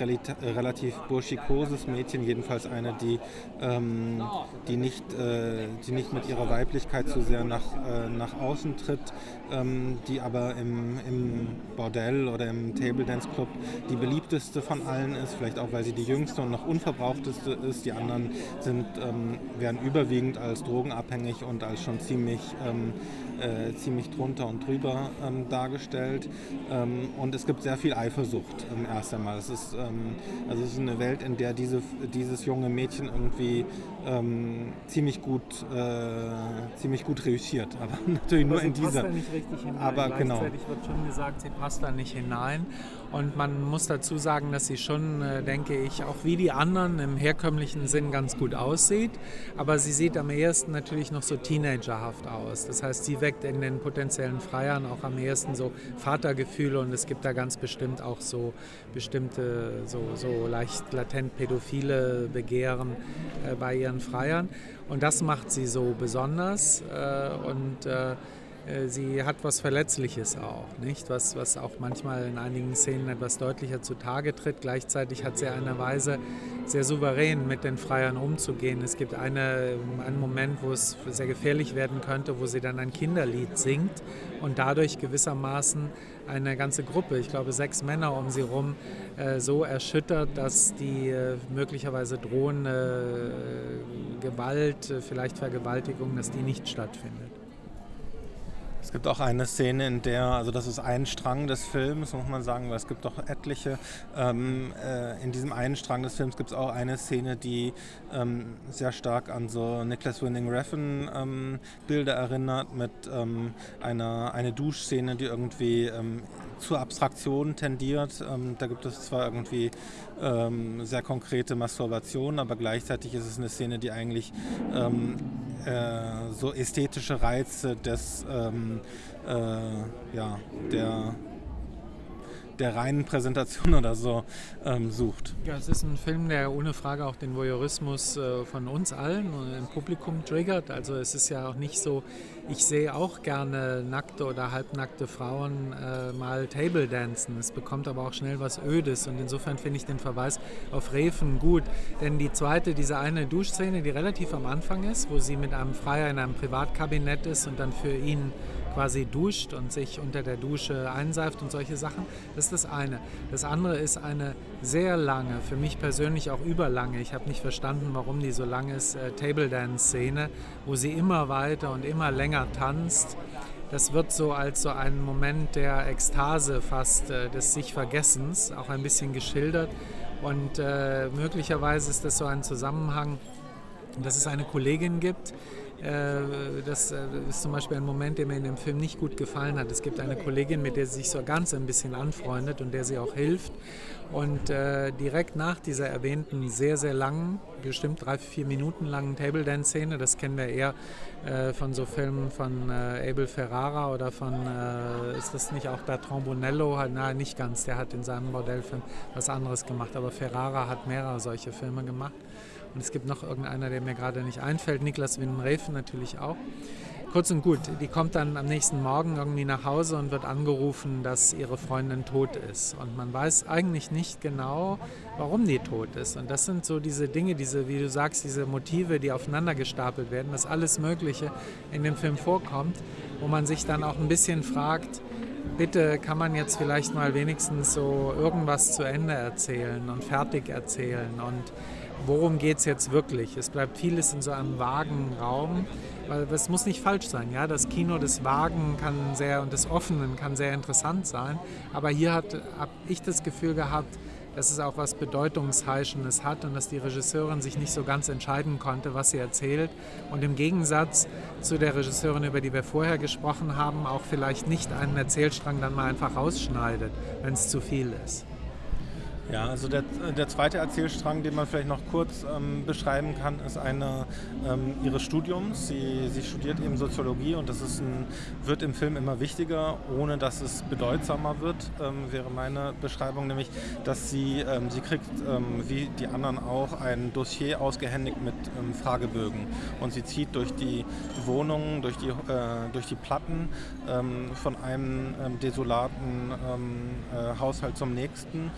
relativ burschikoses Mädchen, jedenfalls eine, die, ähm, die, nicht, äh, die nicht mit ihrer Weiblichkeit zu sehr nach, äh, nach außen tritt, ähm, die aber im, im Bordell oder im Table Dance Club die beliebteste von allen ist, vielleicht auch, weil sie die jüngste und noch unverbrauchteste ist. Die anderen sind, ähm, werden überwiegend als drogenabhängig und als schon ziemlich ähm, äh, ziemlich drunter und drüber ähm, dargestellt. Ähm, und es gibt sehr viel Eifersucht ähm, erst einmal. Es ist, also es ist eine Welt, in der diese, dieses junge Mädchen irgendwie ziemlich gut äh, ziemlich gut reüssiert. <laughs> Aber natürlich nur in dieser. Richtig hinein. Aber genau. Gleichzeitig genau. wird schon gesagt, sie passt da nicht hinein. Und man muss dazu sagen, dass sie schon, äh, denke ich, auch wie die anderen im herkömmlichen Sinn ganz gut aussieht. Aber sie sieht am ehesten natürlich noch so teenagerhaft aus. Das heißt, sie weckt in den potenziellen Freiern auch am ehesten so Vatergefühle und es gibt da ganz bestimmt auch so bestimmte, so, so leicht latent pädophile Begehren äh, bei ihren Freiern. Und das macht sie so besonders. Äh, und äh, sie hat was Verletzliches auch, nicht? Was, was auch manchmal in einigen Szenen etwas deutlicher zutage tritt. Gleichzeitig hat sie eine Weise, sehr souverän mit den Freiern umzugehen. Es gibt eine, einen Moment, wo es sehr gefährlich werden könnte, wo sie dann ein Kinderlied singt und dadurch gewissermaßen eine ganze Gruppe, ich glaube sechs Männer um sie herum, äh, so erschüttert, dass die äh, möglicherweise drohende Gewalt, vielleicht Vergewaltigung, dass die nicht stattfindet. Es gibt auch eine Szene, in der, also das ist ein Strang des Films, muss man sagen, weil es gibt auch etliche. Ähm, äh, in diesem einen Strang des Films gibt es auch eine Szene, die ähm, sehr stark an so Nicholas Winning Refn ähm, Bilder erinnert, mit ähm, einer eine Duschszene, die irgendwie ähm, zur Abstraktion tendiert. Ähm, da gibt es zwar irgendwie sehr konkrete Masturbation, aber gleichzeitig ist es eine Szene, die eigentlich äh, so ästhetische Reize des, ähm, äh, ja, der der reinen Präsentation oder so ähm, sucht. Ja, es ist ein Film, der ohne Frage auch den Voyeurismus äh, von uns allen und im Publikum triggert. Also es ist ja auch nicht so, ich sehe auch gerne nackte oder halbnackte Frauen äh, mal Table dancen. Es bekommt aber auch schnell was Ödes und insofern finde ich den Verweis auf Refen gut. Denn die zweite, diese eine Duschszene, die relativ am Anfang ist, wo sie mit einem Freier in einem Privatkabinett ist und dann für ihn quasi duscht und sich unter der Dusche einseift und solche Sachen. Das ist das eine. Das andere ist eine sehr lange, für mich persönlich auch überlange, ich habe nicht verstanden, warum die so lang ist, äh, Table Dance Szene, wo sie immer weiter und immer länger tanzt. Das wird so als so ein Moment der Ekstase fast, äh, des sich Vergessens, auch ein bisschen geschildert. Und äh, möglicherweise ist das so ein Zusammenhang, dass es eine Kollegin gibt, das äh, ist zum Beispiel ein Moment, der mir in dem Film nicht gut gefallen hat. Es gibt eine Kollegin, mit der sie sich so ganz ein bisschen anfreundet und der sie auch hilft. Und äh, direkt nach dieser erwähnten sehr, sehr langen, bestimmt drei, vier Minuten langen Table Dance Szene, das kennen wir eher äh, von so Filmen von äh, Abel Ferrara oder von, äh, ist das nicht auch Bertrand Bonello? Nein, nicht ganz, der hat in seinem Bordellfilm was anderes gemacht, aber Ferrara hat mehrere solche Filme gemacht. Und es gibt noch irgendeiner, der mir gerade nicht einfällt. Niklas Winnenrefen natürlich auch. Kurz und gut, die kommt dann am nächsten Morgen irgendwie nach Hause und wird angerufen, dass ihre Freundin tot ist. Und man weiß eigentlich nicht genau, warum die tot ist. Und das sind so diese Dinge, diese, wie du sagst, diese Motive, die aufeinander gestapelt werden, dass alles Mögliche in dem Film vorkommt, wo man sich dann auch ein bisschen fragt, bitte kann man jetzt vielleicht mal wenigstens so irgendwas zu Ende erzählen und fertig erzählen und worum geht es jetzt wirklich? Es bleibt vieles in so einem vagen Raum, weil es muss nicht falsch sein. Ja? Das Kino des Vagen kann sehr und des Offenen kann sehr interessant sein, aber hier habe ich das Gefühl gehabt, dass es auch was Bedeutungsheischendes hat und dass die Regisseurin sich nicht so ganz entscheiden konnte, was sie erzählt. Und im Gegensatz zu der Regisseurin, über die wir vorher gesprochen haben, auch vielleicht nicht einen Erzählstrang dann mal einfach rausschneidet, wenn es zu viel ist. Ja, also der, der zweite Erzählstrang, den man vielleicht noch kurz ähm, beschreiben kann, ist einer ähm, ihres Studiums. Sie, sie studiert eben Soziologie und das ist ein, wird im Film immer wichtiger, ohne dass es bedeutsamer wird, ähm, wäre meine Beschreibung, nämlich, dass sie, ähm, sie kriegt, ähm, wie die anderen auch, ein Dossier ausgehändigt mit ähm, Fragebögen und sie zieht durch die Wohnungen, durch die, äh, durch die Platten von einem desolaten äh, Haushalt zum nächsten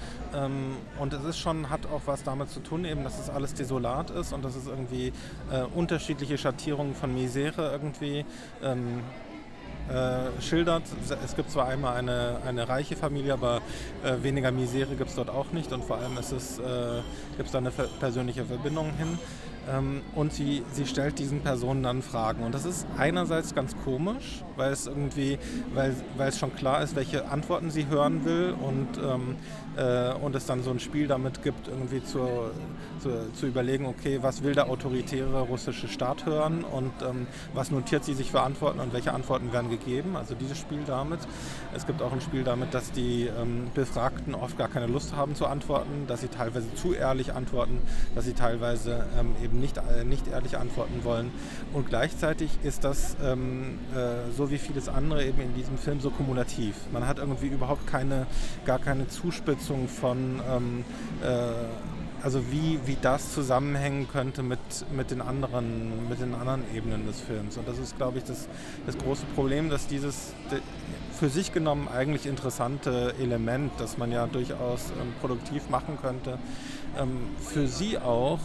Ähm, und es ist schon, hat auch was damit zu tun, eben, dass es alles desolat ist und dass es irgendwie äh, unterschiedliche Schattierungen von Misere irgendwie ähm, äh, schildert. Es gibt zwar einmal eine, eine reiche Familie, aber äh, weniger Misere gibt es dort auch nicht und vor allem ist es, äh, gibt es da eine persönliche Verbindung hin. Ähm, und sie, sie stellt diesen Personen dann Fragen. Und das ist einerseits ganz komisch, weil es irgendwie, weil, weil es schon klar ist, welche Antworten sie hören will und, ähm, äh, und es dann so ein Spiel damit gibt, irgendwie zu, zu, zu, überlegen, okay, was will der autoritäre russische Staat hören und ähm, was notiert sie sich für Antworten und welche Antworten werden gegeben. Also dieses Spiel damit. Es gibt auch ein Spiel damit, dass die ähm, Befragten oft gar keine Lust haben zu antworten, dass sie teilweise zu ehrlich antworten, dass sie teilweise ähm, eben nicht, äh, nicht ehrlich antworten wollen. Und gleichzeitig ist das, ähm, äh, so wie vieles andere eben in diesem Film, so kumulativ. Man hat irgendwie überhaupt keine, gar keine Zuspitzung von ähm, äh, also wie, wie das zusammenhängen könnte mit, mit, den anderen, mit den anderen Ebenen des Films. Und das ist, glaube ich, das, das große Problem, dass dieses für sich genommen eigentlich interessante Element, das man ja durchaus ähm, produktiv machen könnte, ähm, für sie auch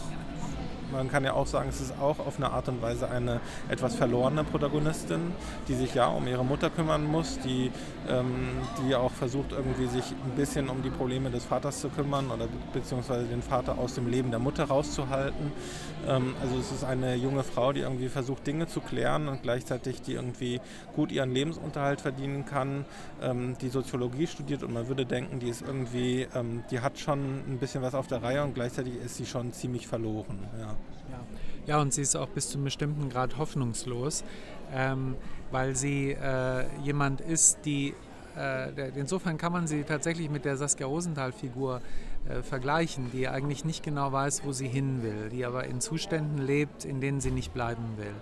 man kann ja auch sagen, es ist auch auf eine Art und Weise eine etwas verlorene Protagonistin, die sich ja um ihre Mutter kümmern muss, die, ähm, die auch versucht irgendwie sich ein bisschen um die Probleme des Vaters zu kümmern oder beziehungsweise den Vater aus dem Leben der Mutter rauszuhalten. Ähm, also es ist eine junge Frau, die irgendwie versucht Dinge zu klären und gleichzeitig die irgendwie gut ihren Lebensunterhalt verdienen kann, ähm, die Soziologie studiert und man würde denken, die ist irgendwie, ähm, die hat schon ein bisschen was auf der Reihe und gleichzeitig ist sie schon ziemlich verloren. Ja. Ja. und sie ist auch bis zu einem bestimmten Grad hoffnungslos, ähm, weil sie äh, jemand ist, die äh, insofern kann man sie tatsächlich mit der Saskia Rosenthal-Figur äh, vergleichen, die eigentlich nicht genau weiß, wo sie hin will, die aber in Zuständen lebt, in denen sie nicht bleiben will.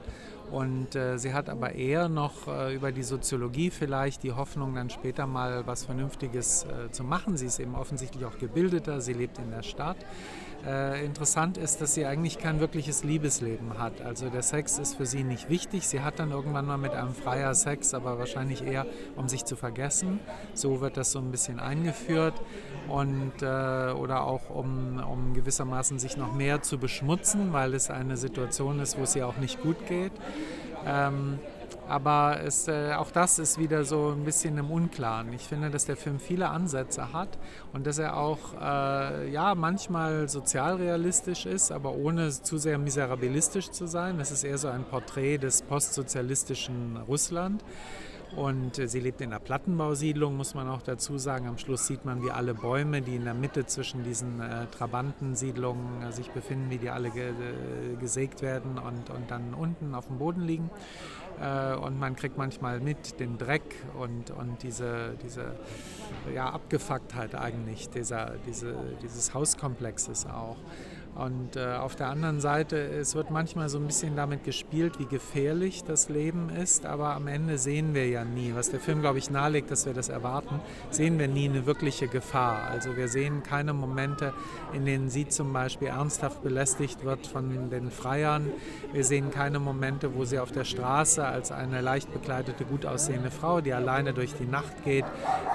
Und äh, sie hat aber eher noch äh, über die Soziologie vielleicht die Hoffnung, dann später mal was Vernünftiges äh, zu machen. Sie ist eben offensichtlich auch gebildeter, sie lebt in der Stadt. Äh, interessant ist, dass sie eigentlich kein wirkliches Liebesleben hat. Also der Sex ist für sie nicht wichtig. Sie hat dann irgendwann mal mit einem Freier Sex, aber wahrscheinlich eher, um sich zu vergessen. So wird das so ein bisschen eingeführt. Und, äh, oder auch um, um gewissermaßen sich noch mehr zu beschmutzen, weil es eine Situation ist, wo es ihr auch nicht gut geht. Ähm, aber es, äh, auch das ist wieder so ein bisschen im Unklaren. Ich finde, dass der Film viele Ansätze hat und dass er auch äh, ja, manchmal sozialrealistisch ist, aber ohne zu sehr miserabilistisch zu sein. Es ist eher so ein Porträt des postsozialistischen Russland. Und äh, sie lebt in einer Plattenbausiedlung, muss man auch dazu sagen. Am Schluss sieht man, wie alle Bäume, die in der Mitte zwischen diesen äh, Trabantensiedlungen äh, sich befinden, wie die alle ge äh, gesägt werden und, und dann unten auf dem Boden liegen. Äh, und man kriegt manchmal mit den Dreck und, und diese, diese ja, Abgefucktheit eigentlich dieser, diese, dieses Hauskomplexes auch. Und äh, auf der anderen Seite, es wird manchmal so ein bisschen damit gespielt, wie gefährlich das Leben ist, aber am Ende sehen wir ja nie, was der Film, glaube ich, nahelegt, dass wir das erwarten, sehen wir nie eine wirkliche Gefahr. Also wir sehen keine Momente, in denen sie zum Beispiel ernsthaft belästigt wird von den Freiern. Wir sehen keine Momente, wo sie auf der Straße als eine leicht bekleidete, gut aussehende Frau, die alleine durch die Nacht geht,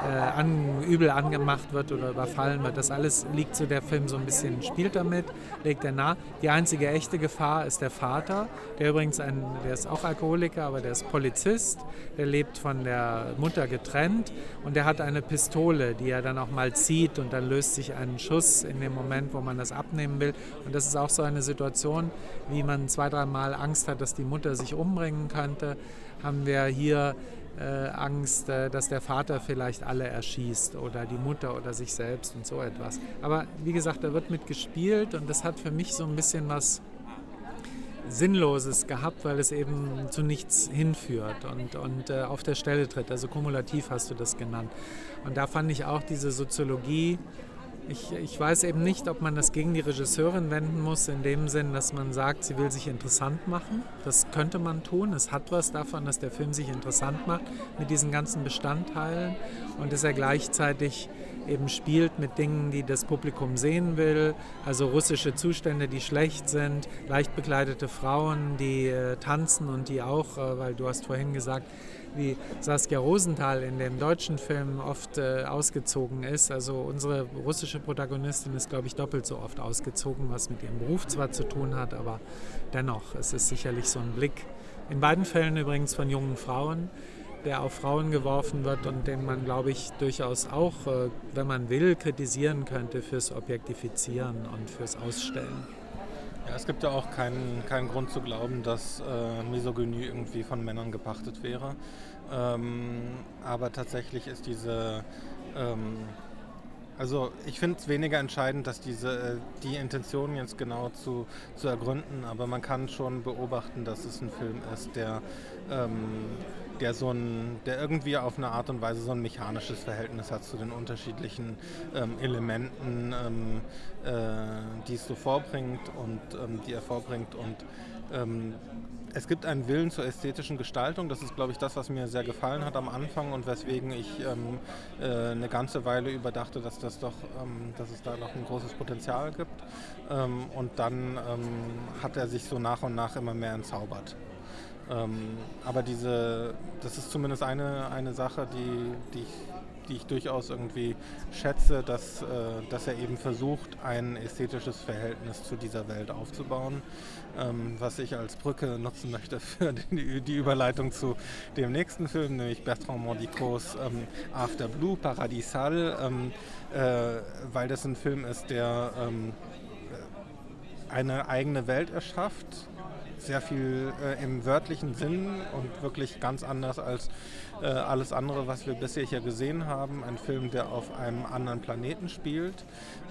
äh, an, übel angemacht wird oder überfallen wird. Das alles liegt so der Film so ein bisschen, spielt damit legt er nahe. Die einzige echte Gefahr ist der Vater, der übrigens ein, der ist auch Alkoholiker, aber der ist Polizist, der lebt von der Mutter getrennt und der hat eine Pistole, die er dann auch mal zieht und dann löst sich ein Schuss in dem Moment, wo man das abnehmen will. Und das ist auch so eine Situation, wie man zwei, dreimal Angst hat, dass die Mutter sich umbringen könnte, haben wir hier äh, Angst, äh, dass der Vater vielleicht alle erschießt oder die Mutter oder sich selbst und so etwas. Aber wie gesagt, da wird mit gespielt und das hat für mich so ein bisschen was Sinnloses gehabt, weil es eben zu nichts hinführt und, und äh, auf der Stelle tritt. Also kumulativ hast du das genannt. Und da fand ich auch diese Soziologie ich, ich, weiß eben nicht, ob man das gegen die Regisseurin wenden muss, in dem Sinn, dass man sagt, sie will sich interessant machen. Das könnte man tun. Es hat was davon, dass der Film sich interessant macht mit diesen ganzen Bestandteilen und dass er gleichzeitig eben spielt mit Dingen, die das Publikum sehen will. Also russische Zustände, die schlecht sind, leicht bekleidete Frauen, die äh, tanzen und die auch, äh, weil du hast vorhin gesagt, wie Saskia Rosenthal in dem deutschen Film oft äh, ausgezogen ist. Also unsere russische Protagonistin ist, glaube ich, doppelt so oft ausgezogen, was mit ihrem Beruf zwar zu tun hat, aber dennoch, es ist sicherlich so ein Blick. In beiden Fällen übrigens von jungen Frauen, der auf Frauen geworfen wird und den man, glaube ich, durchaus auch, äh, wenn man will, kritisieren könnte fürs Objektifizieren und fürs Ausstellen. Ja, es gibt ja auch keinen, keinen Grund zu glauben, dass äh, Misogynie irgendwie von Männern gepachtet wäre. Ähm, aber tatsächlich ist diese, ähm, also ich finde es weniger entscheidend, dass diese, äh, die Intention jetzt genau zu, zu ergründen, aber man kann schon beobachten, dass es ein Film ist, der ähm, der so ein, der irgendwie auf eine Art und Weise so ein mechanisches Verhältnis hat zu den unterschiedlichen ähm, Elementen, ähm, äh, die es so vorbringt und ähm, die er vorbringt und ähm, es gibt einen Willen zur ästhetischen Gestaltung. Das ist, glaube ich, das, was mir sehr gefallen hat am Anfang und weswegen ich ähm, äh, eine ganze Weile überdachte, dass, das doch, ähm, dass es da noch ein großes Potenzial gibt. Ähm, und dann ähm, hat er sich so nach und nach immer mehr entzaubert. Ähm, aber diese, das ist zumindest eine, eine Sache, die, die, ich, die ich durchaus irgendwie schätze, dass, äh, dass er eben versucht, ein ästhetisches Verhältnis zu dieser Welt aufzubauen, ähm, was ich als Brücke nutzen möchte für <laughs> die, die, Überleitung zu dem nächsten Film, nämlich Bertrand Mondicots ähm, After Blue, Paradisal, ähm, äh, weil das ein Film ist, der ähm, eine eigene Welt erschafft, sehr viel äh, im wörtlichen Sinn und wirklich ganz anders als äh, alles andere, was wir bisher hier gesehen haben. Ein Film, der auf einem anderen Planeten spielt,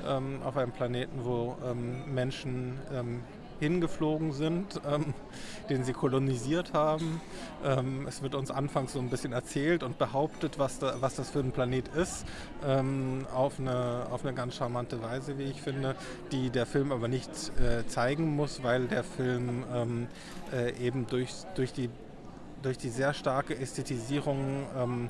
ähm, auf einem Planeten, wo ähm, Menschen ähm, hingeflogen sind, ähm, den sie kolonisiert haben. Ähm, es wird uns anfangs so ein bisschen erzählt und behauptet, was, da, was das für ein Planet ist, ähm, auf, eine, auf eine ganz charmante Weise, wie ich finde, die der Film aber nicht äh, zeigen muss, weil der Film ähm, äh, eben durch, durch die durch die sehr starke Ästhetisierung ähm, äh,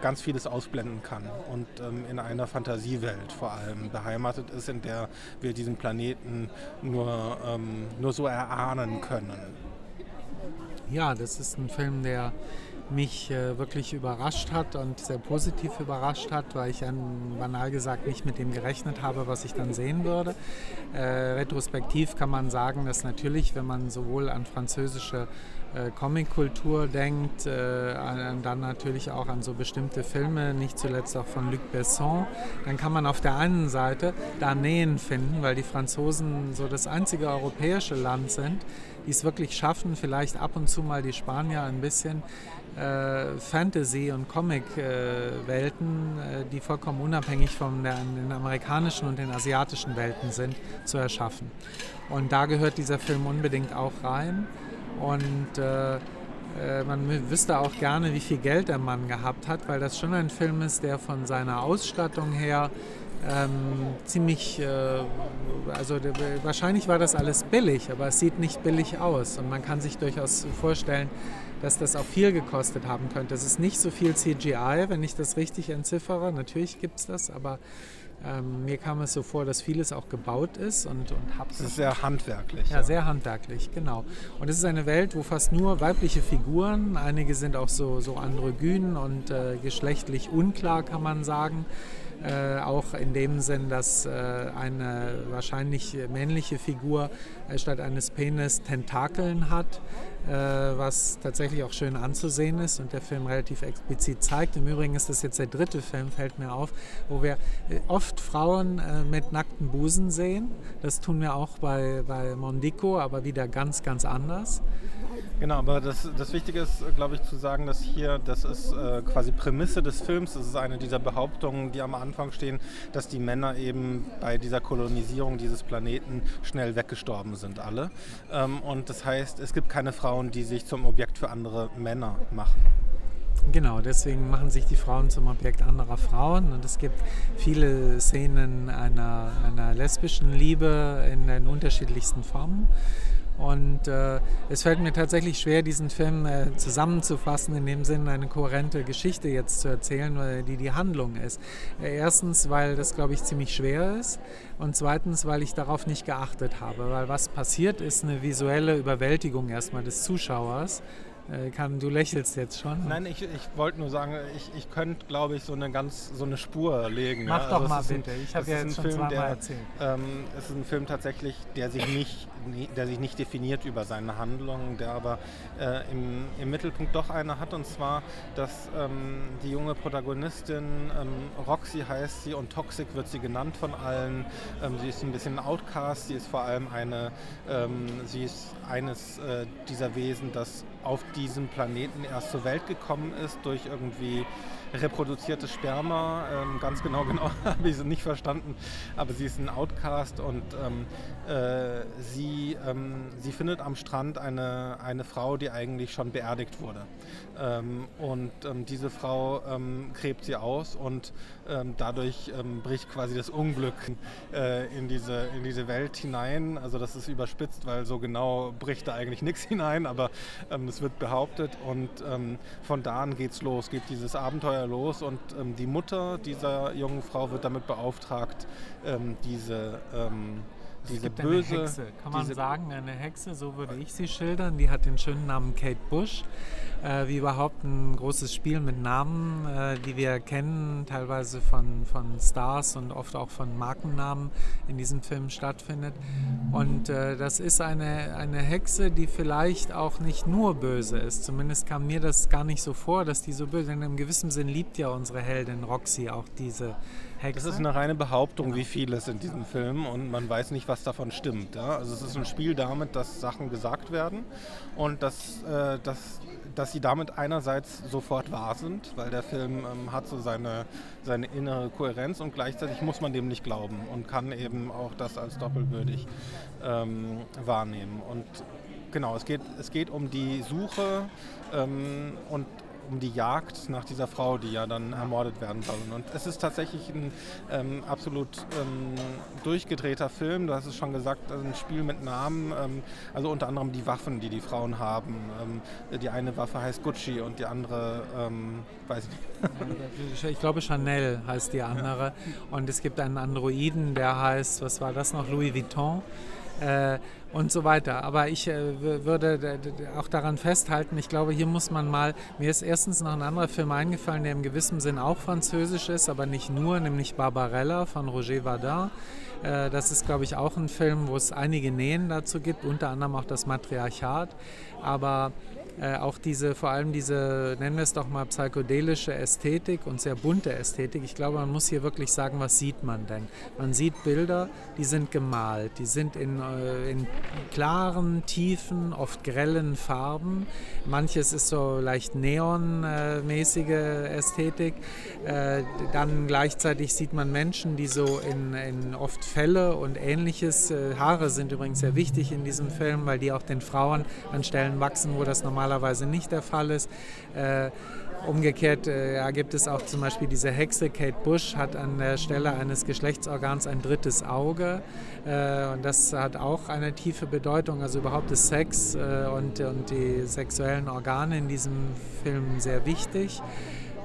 ganz vieles ausblenden kann und ähm, in einer Fantasiewelt vor allem beheimatet ist, in der wir diesen Planeten nur, ähm, nur so erahnen können. Ja, das ist ein Film, der mich äh, wirklich überrascht hat und sehr positiv überrascht hat, weil ich an, banal gesagt nicht mit dem gerechnet habe, was ich dann sehen würde. Äh, retrospektiv kann man sagen, dass natürlich, wenn man sowohl an französische äh, Comic-Kultur denkt, äh, dann natürlich auch an so bestimmte Filme, nicht zuletzt auch von Luc Besson, dann kann man auf der einen Seite da Nähen finden, weil die Franzosen so das einzige europäische Land sind, die es wirklich schaffen, vielleicht ab und zu mal die Spanier ein bisschen äh, Fantasy- und Comic-Welten, äh, die vollkommen unabhängig von den amerikanischen und den asiatischen Welten sind, zu erschaffen. Und da gehört dieser Film unbedingt auch rein. Und äh, äh, man wüsste auch gerne, wie viel Geld der Mann gehabt hat, weil das schon ein Film ist, der von seiner Ausstattung her ähm, ziemlich, äh, also der, wahrscheinlich war das alles billig, aber es sieht nicht billig aus. Und man kann sich durchaus vorstellen, dass das auch viel gekostet haben könnte. Es ist nicht so viel CGI, wenn ich das richtig entziffere. Natürlich gibt es das, aber ähm, mir kam es so vor, dass vieles auch gebaut ist und, und haptisch. Es ist sehr handwerklich. Ja, ja, sehr handwerklich, genau. Und es ist eine Welt, wo fast nur weibliche Figuren, einige sind auch so, so androgyn und äh, geschlechtlich unklar, kann man sagen. Äh, auch in dem Sinn, dass äh, eine wahrscheinlich männliche Figur äh, statt eines Penis Tentakeln hat, was tatsächlich auch schön anzusehen ist und der Film relativ explizit zeigt. Im Übrigen ist das jetzt der dritte Film, fällt mir auf, wo wir äh, oft Frauen äh, mit nackten Busen sehen. Das tun wir auch bei, bei Mondico, aber wieder ganz, ganz anders. Genau, aber das, das Wichtige ist, glaube ich, zu sagen, dass hier, das ist äh, quasi Prämisse des Films, das ist eine dieser Behauptungen, die am Anfang stehen, dass die Männer eben bei dieser Kolonisierung dieses Planeten schnell weggestorben sind, alle. Ähm, und das heißt, es gibt keine Frauen, die sich zum Objekt für andere Männer machen. Genau, deswegen machen sich die Frauen zum Objekt anderer Frauen und es gibt viele Szenen einer, einer lesbischen Liebe in den unterschiedlichsten Formen. Und äh, es fällt mir tatsächlich schwer, diesen Film äh, zusammenzufassen, in dem Sinne eine kohärente Geschichte jetzt zu erzählen, die die Handlung ist. Äh, erstens, weil das, glaube ich, ziemlich schwer ist. Und zweitens, weil ich darauf nicht geachtet habe. Weil was passiert, ist eine visuelle Überwältigung erstmal des Zuschauers. Äh, du lächelst jetzt schon. Nein, ich, ich wollte nur sagen, ich, ich könnte, glaube ich, so eine ganz so eine Spur legen. Mach ja? doch also mal bitte. Ein, ich habe ja jetzt schon Film, der, erzählt. Ähm, es ist ein Film tatsächlich, der sich nicht, der sich nicht definiert über seine Handlungen, der aber äh, im, im Mittelpunkt doch eine hat, und zwar, dass ähm, die junge Protagonistin ähm, Roxy heißt sie und Toxic wird sie genannt von allen. Ähm, sie ist ein bisschen ein Outcast. Sie ist vor allem eine, ähm, sie ist eines äh, dieser Wesen, das auf diesem Planeten erst zur Welt gekommen ist durch irgendwie reproduziertes Sperma. Ähm, ganz genau, <laughs> genau habe ich sie nicht verstanden. Aber sie ist ein Outcast und ähm, äh, sie, ähm, sie findet am Strand eine, eine Frau, die eigentlich schon beerdigt wurde. Ähm, und ähm, diese Frau ähm, gräbt sie aus und dadurch bricht quasi das Unglück äh, in, diese, in diese Welt hinein. Also das ist überspitzt, weil so genau bricht da eigentlich nichts <laughs> hinein, aber es wird behauptet und von da an geht's los, geht dieses Abenteuer los und die Mutter dieser jungen Frau wird damit beauftragt, diese, ähm, diese es gibt böse. Eine Hexe, kann man sagen, eine Hexe, so würde ich sie schildern. Die hat den schönen Namen Kate Bush äh, wie überhaupt ein großes Spiel mit Namen, äh, die wir kennen, teilweise von, von Stars und oft auch von Markennamen in diesem Film stattfindet. Und äh, das ist eine, eine Hexe, die vielleicht auch nicht nur böse ist. Zumindest kam mir das gar nicht so vor, dass die so böse ist. Denn im gewissen Sinn liebt ja unsere Heldin Roxy auch diese Hexe. Das ist eine reine Behauptung, genau. wie vieles in diesem Film und man weiß nicht, was davon stimmt. Ja? Also es ist ein Spiel damit, dass Sachen gesagt werden und dass, äh, dass dass sie damit einerseits sofort wahr sind, weil der Film ähm, hat so seine, seine innere Kohärenz und gleichzeitig muss man dem nicht glauben und kann eben auch das als doppelbürdig ähm, wahrnehmen. Und genau, es geht, es geht um die Suche ähm, und um die Jagd nach dieser Frau, die ja dann ermordet werden soll. Und es ist tatsächlich ein ähm, absolut ähm, durchgedrehter Film. Du hast es schon gesagt, ein Spiel mit Namen. Ähm, also unter anderem die Waffen, die die Frauen haben. Ähm, die eine Waffe heißt Gucci und die andere, ähm, weiß ich nicht. Ich glaube Chanel heißt die andere. Ja. Und es gibt einen Androiden, der heißt, was war das noch, Louis Vuitton. Äh, und so weiter. Aber ich äh, würde auch daran festhalten, ich glaube, hier muss man mal, mir ist erstens noch ein anderer Film eingefallen, der im gewissen Sinn auch französisch ist, aber nicht nur, nämlich Barbarella von Roger Vardin. Äh, das ist, glaube ich, auch ein Film, wo es einige Nähen dazu gibt, unter anderem auch das Matriarchat. Aber äh, auch diese, vor allem diese, nennen wir es doch mal, psychedelische Ästhetik und sehr bunte Ästhetik. Ich glaube, man muss hier wirklich sagen, was sieht man denn? Man sieht Bilder, die sind gemalt, die sind in, äh, in klaren, tiefen, oft grellen Farben. Manches ist so leicht neonmäßige Ästhetik. Äh, dann gleichzeitig sieht man Menschen, die so in, in oft Felle und ähnliches. Äh, Haare sind übrigens sehr wichtig in diesem Film, weil die auch den Frauen an Stellen wachsen, wo das normal normalerweise nicht der Fall ist. Äh, Umgekehrt äh, gibt es auch zum Beispiel diese Hexe, Kate Bush, hat an der Stelle eines Geschlechtsorgans ein drittes Auge. Äh, und das hat auch eine tiefe Bedeutung. Also überhaupt ist Sex äh, und, und die sexuellen Organe in diesem Film sehr wichtig.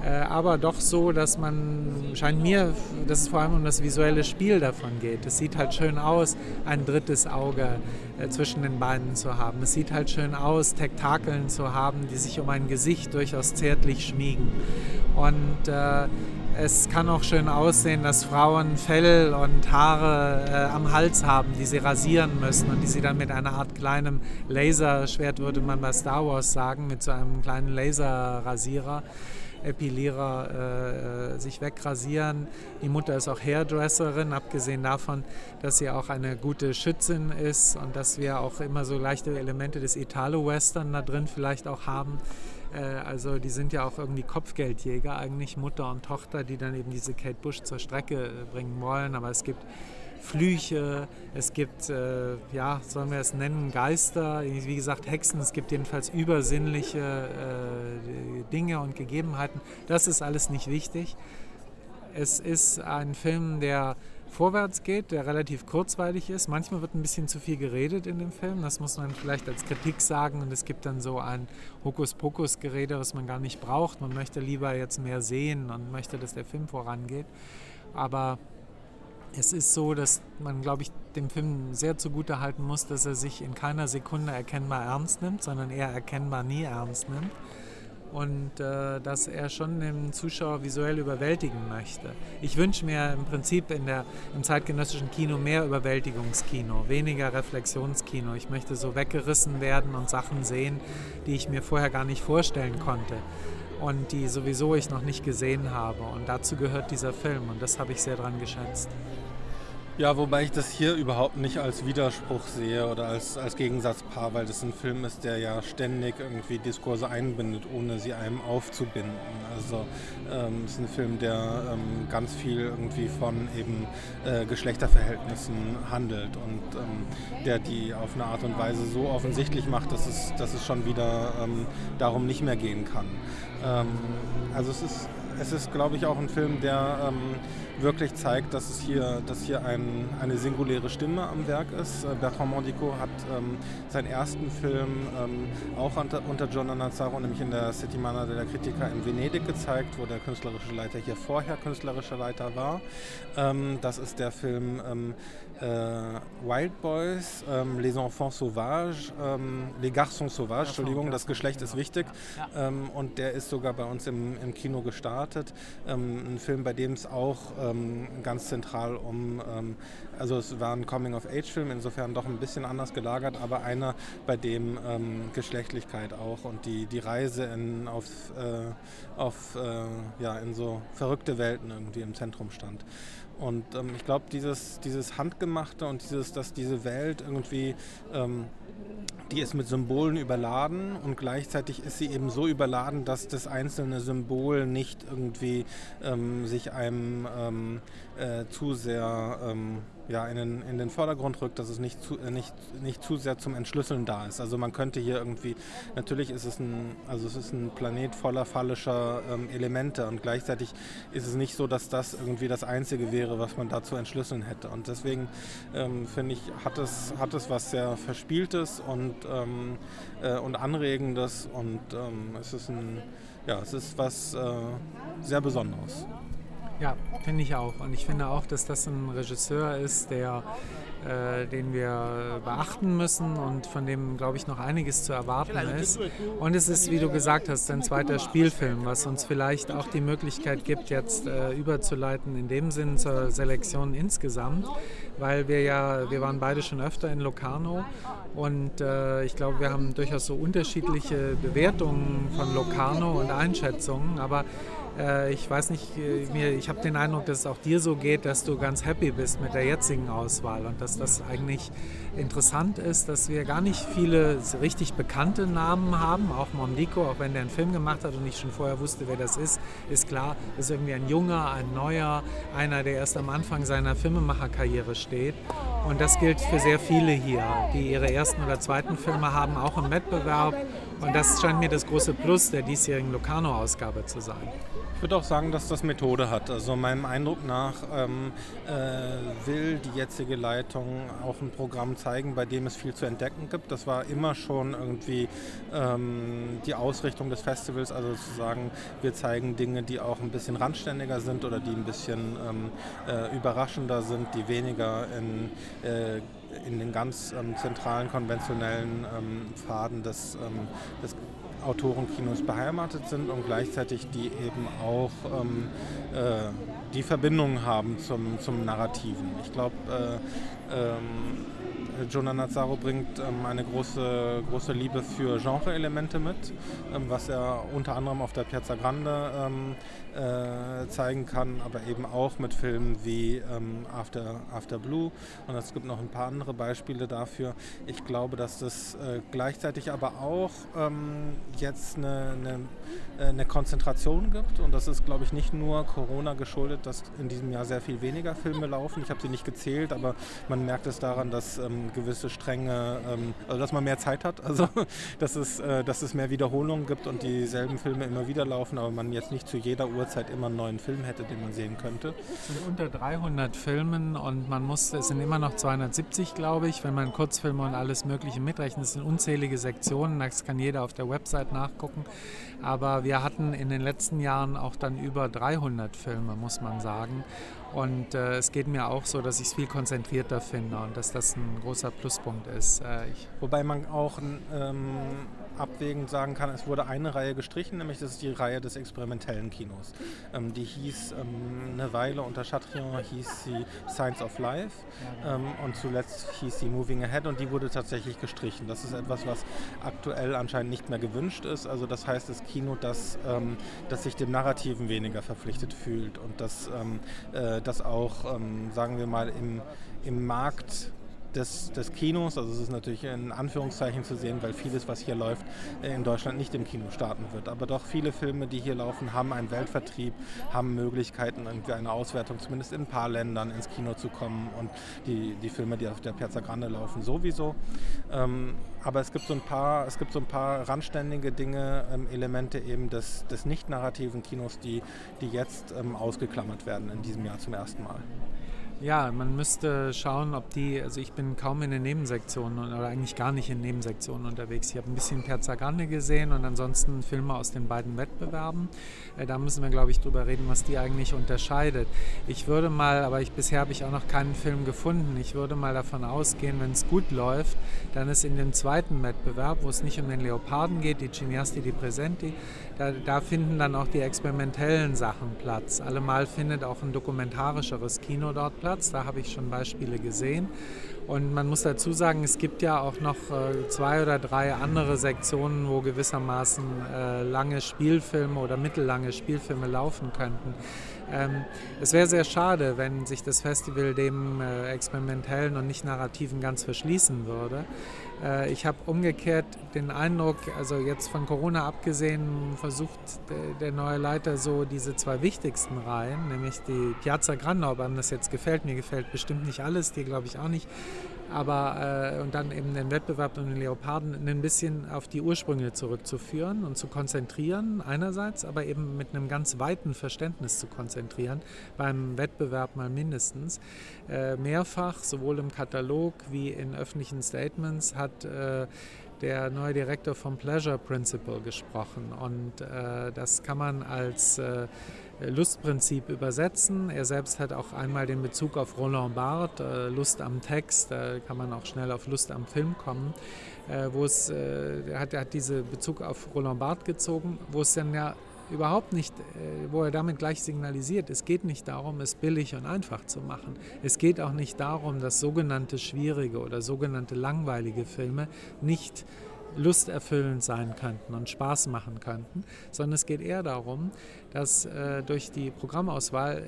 Äh, aber doch so, dass man, scheint mir, dass es vor allem um das visuelle Spiel davon geht. Es sieht halt schön aus, ein drittes Auge äh, zwischen den Beinen zu haben. Es sieht halt schön aus, Tektakeln zu haben, die sich um ein Gesicht durchaus zärtlich schmiegen. Und äh, es kann auch schön aussehen, dass Frauen Fell und Haare äh, am Hals haben, die sie rasieren müssen und die sie dann mit einer Art kleinem Laserschwert, würde man bei Star Wars sagen, mit so einem kleinen Laserrasierer Epilierer äh, äh, sich wegrasieren. Die Mutter ist auch Hairdresserin, abgesehen davon, dass sie auch eine gute Schützin ist und dass wir auch immer so leichte Elemente des Italo-Western da drin vielleicht auch haben. Äh, also die sind ja auch irgendwie Kopfgeldjäger, eigentlich Mutter und Tochter, die dann eben diese Kate Bush zur Strecke äh, bringen wollen. Aber es gibt Flüche, es gibt, äh, ja, sollen wir es nennen, Geister, wie gesagt Hexen, es gibt jedenfalls übersinnliche äh, Dinge und Gegebenheiten. Das ist alles nicht wichtig. Es ist ein Film, der vorwärts geht, der relativ kurzweilig ist. Manchmal wird ein bisschen zu viel geredet in dem Film, das muss man vielleicht als Kritik sagen. Und es gibt dann so ein Hokuspokus-Gerede, was man gar nicht braucht. Man möchte lieber jetzt mehr sehen und möchte, dass der Film vorangeht. Aber es ist so, dass man, glaube ich, dem Film sehr zugute halten muss, dass er sich in keiner Sekunde erkennbar ernst nimmt, sondern eher erkennbar nie ernst nimmt und äh, dass er schon den Zuschauer visuell überwältigen möchte. Ich wünsche mir im Prinzip in der, im zeitgenössischen Kino mehr Überwältigungskino, weniger Reflexionskino. Ich möchte so weggerissen werden und Sachen sehen, die ich mir vorher gar nicht vorstellen konnte und die sowieso ich noch nicht gesehen habe. Und dazu gehört dieser Film und das habe ich sehr dran geschätzt. Ja, wobei ich das hier überhaupt nicht als Widerspruch sehe oder als, als Gegensatzpaar, weil das ein Film ist, der ja ständig irgendwie Diskurse einbindet, ohne sie einem aufzubinden. Also ähm, es ist ein Film, der ähm, ganz viel irgendwie von eben äh, Geschlechterverhältnissen handelt und ähm, der die auf eine Art und Weise so offensichtlich macht, dass es, dass es schon wieder ähm, darum nicht mehr gehen kann. Ähm, also es ist, es ist, glaube ich, auch ein Film, der ähm, wirklich zeigt, dass es hier, dass hier ein, eine singuläre Stimme am Werk ist. Äh, Bertrand Mondico hat ähm, seinen ersten Film ähm, auch unter, unter Giorno Nazzaro, nämlich in der Settimana della Critica in Venedig gezeigt, wo der künstlerische Leiter hier vorher künstlerischer Leiter war. Ähm, das ist der Film ähm, äh, Wild Boys, ähm, Les Enfants Sauvages, ähm, Les Garçons Sauvages, Entschuldigung, das Geschlecht ist wichtig. und der ist sogar bei uns im, im Kino gestartet. ein Film, bei dem es auch ähm, ganz zentral um, ähm, also es war ein Coming-of-Age-Film, insofern doch ein bisschen anders gelagert, aber einer, bei dem ähm, Geschlechtlichkeit auch und die, die Reise in, auf, äh, auf äh, ja, in so verrückte Welten irgendwie im Zentrum stand. Und ähm, ich glaube, dieses, dieses Handgemachte und dieses, dass diese Welt irgendwie ähm, die ist mit Symbolen überladen und gleichzeitig ist sie eben so überladen, dass das einzelne Symbol nicht irgendwie ähm, sich einem ähm, äh, zu sehr ähm, ja, in, den, in den Vordergrund rückt, dass es nicht zu, äh, nicht, nicht zu sehr zum Entschlüsseln da ist. Also man könnte hier irgendwie, natürlich ist es ein, also es ist ein Planet voller phallischer ähm, Elemente und gleichzeitig ist es nicht so, dass das irgendwie das Einzige wäre, was man da zu entschlüsseln hätte. Und deswegen ähm, finde ich, hat es, hat es was sehr Verspieltes und, ähm, äh, und Anregendes und ähm, es ist ein, ja, es ist was äh, sehr Besonderes. Ja, finde ich auch. Und ich finde auch, dass das ein Regisseur ist, der, äh, den wir beachten müssen und von dem, glaube ich, noch einiges zu erwarten ist. Und es ist, wie du gesagt hast, ein zweiter Spielfilm, was uns vielleicht auch die Möglichkeit gibt, jetzt äh, überzuleiten in dem Sinn zur Selektion insgesamt, weil wir ja, wir waren beide schon öfter in Locarno und äh, ich glaube, wir haben durchaus so unterschiedliche Bewertungen von Locarno und Einschätzungen, aber ich weiß nicht, äh, ich habe den Eindruck, dass es auch dir so geht, dass du ganz happy bist mit der jetzigen Auswahl und dass das eigentlich interessant ist, dass wir gar nicht viele richtig bekannte Namen haben. Auch Mondico, auch wenn der einen Film gemacht hat und ich schon vorher wusste, wer das ist, ist klar, das ist irgendwie ein junger, ein neuer, einer, der erst am Anfang seiner Filmemacherkarriere steht. Und das gilt für sehr viele hier, die ihre ersten oder zweiten Filme haben, auch im Wettbewerb. Und das scheint mir das große Plus der diesjährigen Locarno-Ausgabe zu sein würde auch sagen, dass das Methode hat. Also meinem Eindruck nach ähm, äh, will die jetzige Leitung auch ein Programm zeigen, bei dem es viel zu entdecken gibt. Das war immer schon irgendwie ähm, die Ausrichtung des Festivals, also zu sagen, wir zeigen Dinge, die auch ein bisschen randständiger sind oder die ein bisschen ähm, äh, überraschender sind, die weniger in äh, in den ganz ähm, zentralen konventionellen ähm, Pfaden des, ähm, des Autorenkinos beheimatet sind und gleichzeitig die eben auch ähm, äh, die Verbindung haben zum, zum Narrativen. Ich glaube, äh, ähm, Jonah Nazzaro bringt ähm, eine große, große Liebe für Genre-Elemente mit, ähm, was er unter anderem auf der Piazza Grande ähm, äh, zeigen kann, aber eben auch mit Filmen wie ähm, After, After Blue. Und es gibt noch ein paar andere Beispiele dafür. Ich glaube, dass das äh, gleichzeitig aber auch ähm, jetzt eine, eine, äh, eine, Konzentration gibt. Und das ist, glaube ich, nicht nur Corona geschuldet, dass in diesem Jahr sehr viel weniger Filme laufen. Ich habe sie nicht gezählt, aber man merkt es daran, dass ähm, gewisse strenge, ähm, also dass man mehr Zeit hat, <laughs> also dass es, äh, dass es mehr Wiederholungen gibt und dieselben Filme immer wieder laufen, aber man jetzt nicht zu jeder Uhrzeit immer einen neuen Film hätte, den man sehen könnte. Es sind unter 300 Filmen und man muss, es sind immer noch 270, glaube ich, wenn man Kurzfilme und alles Mögliche mitrechnet. Es sind unzählige Sektionen, das kann jeder auf der Website nachgucken. Aber wir hatten in den letzten Jahren auch dann über 300 Filme, muss man sagen. Und äh, es geht mir auch so, dass ich es viel konzentrierter finde und dass das ein großer Pluspunkt ist. Äh, Wobei man auch ähm, abwägend sagen kann, es wurde eine Reihe gestrichen, nämlich das ist die Reihe des experimentellen Kinos. Ähm, die hieß ähm, eine Weile unter Chatrion hieß sie Science of Life ähm, und zuletzt hieß sie Moving Ahead und die wurde tatsächlich gestrichen. Das ist etwas, was aktuell anscheinend nicht mehr gewünscht ist. Also das heißt, das Kino, das, ähm, das sich dem Narrativen weniger verpflichtet fühlt und das, ähm, äh, das auch, ähm, sagen wir mal, im, im Markt des, des Kinos. Also es ist natürlich in Anführungszeichen zu sehen, weil vieles, was hier läuft, in Deutschland nicht im Kino starten wird. Aber doch viele Filme, die hier laufen, haben einen Weltvertrieb, haben Möglichkeiten, irgendwie eine Auswertung zumindest in ein paar Ländern ins Kino zu kommen. Und die, die Filme, die auf der Piazza Grande laufen, sowieso. Ähm, aber es gibt so ein paar, es gibt so ein paar randständige Dinge, ähm, Elemente eben des, des nicht narrativen Kinos, die, die jetzt ähm, ausgeklammert werden in diesem Jahr zum ersten Mal. Ja, man müsste schauen, ob die, also ich bin kaum in den Nebensektionen oder eigentlich gar nicht in Nebensektionen unterwegs. Ich habe ein bisschen Piazza Grande gesehen und ansonsten Filme aus den beiden Wettbewerben. Äh, da müssen wir, glaube ich, drüber reden, was die eigentlich unterscheidet. Ich würde mal, aber ich, bisher habe ich auch noch keinen Film gefunden, ich würde mal davon ausgehen, wenn es gut läuft, dann ist in dem zweiten Wettbewerb, wo es nicht um den Leoparden geht, die Cineasti di Presenti, da, da finden dann auch die experimentellen Sachen Platz. Allemal findet auch ein dokumentarischeres Kino dort Platz. Da habe ich schon Beispiele gesehen. Und man muss dazu sagen, es gibt ja auch noch äh, zwei oder drei andere Sektionen, wo gewissermaßen äh, lange Spielfilme oder mittellange Spielfilme laufen könnten. Ähm, es wäre sehr schade, wenn sich das Festival dem äh, experimentellen und nicht narrativen ganz verschließen würde. Äh, ich habe umgekehrt den Eindruck, also jetzt von Corona abgesehen, versucht der, neue Leiter so diese zwei wichtigsten Reihen, nämlich die Piazza Grande, ob einem das jetzt gefällt, mir gefällt bestimmt nicht alles, dir glaube ich auch nicht, aber äh, und dann eben den Wettbewerb um den Leoparden ein bisschen auf die Ursprünge zurückzuführen und zu konzentrieren einerseits, aber eben mit einem ganz weiten Verständnis zu konzentrieren, beim Wettbewerb mal mindestens. Äh, mehrfach, sowohl im Katalog wie in öffentlichen Statements, hat äh, der neue Direktor vom Pleasure Principle gesprochen und äh, das kann man als äh, Lustprinzip übersetzen. Er selbst hat auch einmal den Bezug auf Roland Barthes, äh, Lust am Text, da kann man auch schnell auf Lust am Film kommen, äh, wo es, äh, er hat, er hat diesen Bezug auf Roland Barthes gezogen, wo es dann ja überhaupt nicht, wo er damit gleich signalisiert, es geht nicht darum, es billig und einfach zu machen. Es geht auch nicht darum, dass sogenannte schwierige oder sogenannte langweilige Filme nicht lusterfüllend sein könnten und Spaß machen könnten, sondern es geht eher darum, dass äh, durch die Programmauswahl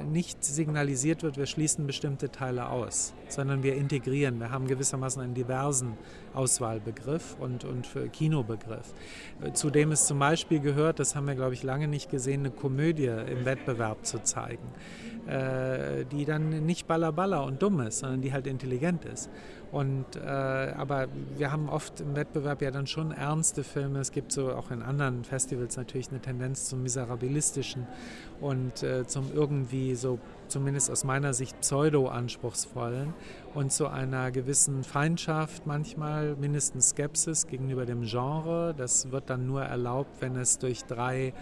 äh, nicht signalisiert wird, wir schließen bestimmte Teile aus, sondern wir integrieren. Wir haben gewissermaßen einen diversen Auswahlbegriff und, und Kinobegriff. Äh, zu dem es zum Beispiel gehört, das haben wir, glaube ich, lange nicht gesehen, eine Komödie im Wettbewerb zu zeigen, äh, die dann nicht ballerballer und dumm ist, sondern die halt intelligent ist. Und, äh, aber wir haben oft im Wettbewerb ja dann schon ernste Filme. Es gibt so auch in anderen Festivals natürlich eine Tendenz zum Miserabilistischen und äh, zum irgendwie so, zumindest aus meiner Sicht, pseudo-anspruchsvollen und zu einer gewissen Feindschaft manchmal, mindestens Skepsis gegenüber dem Genre. Das wird dann nur erlaubt, wenn es durch drei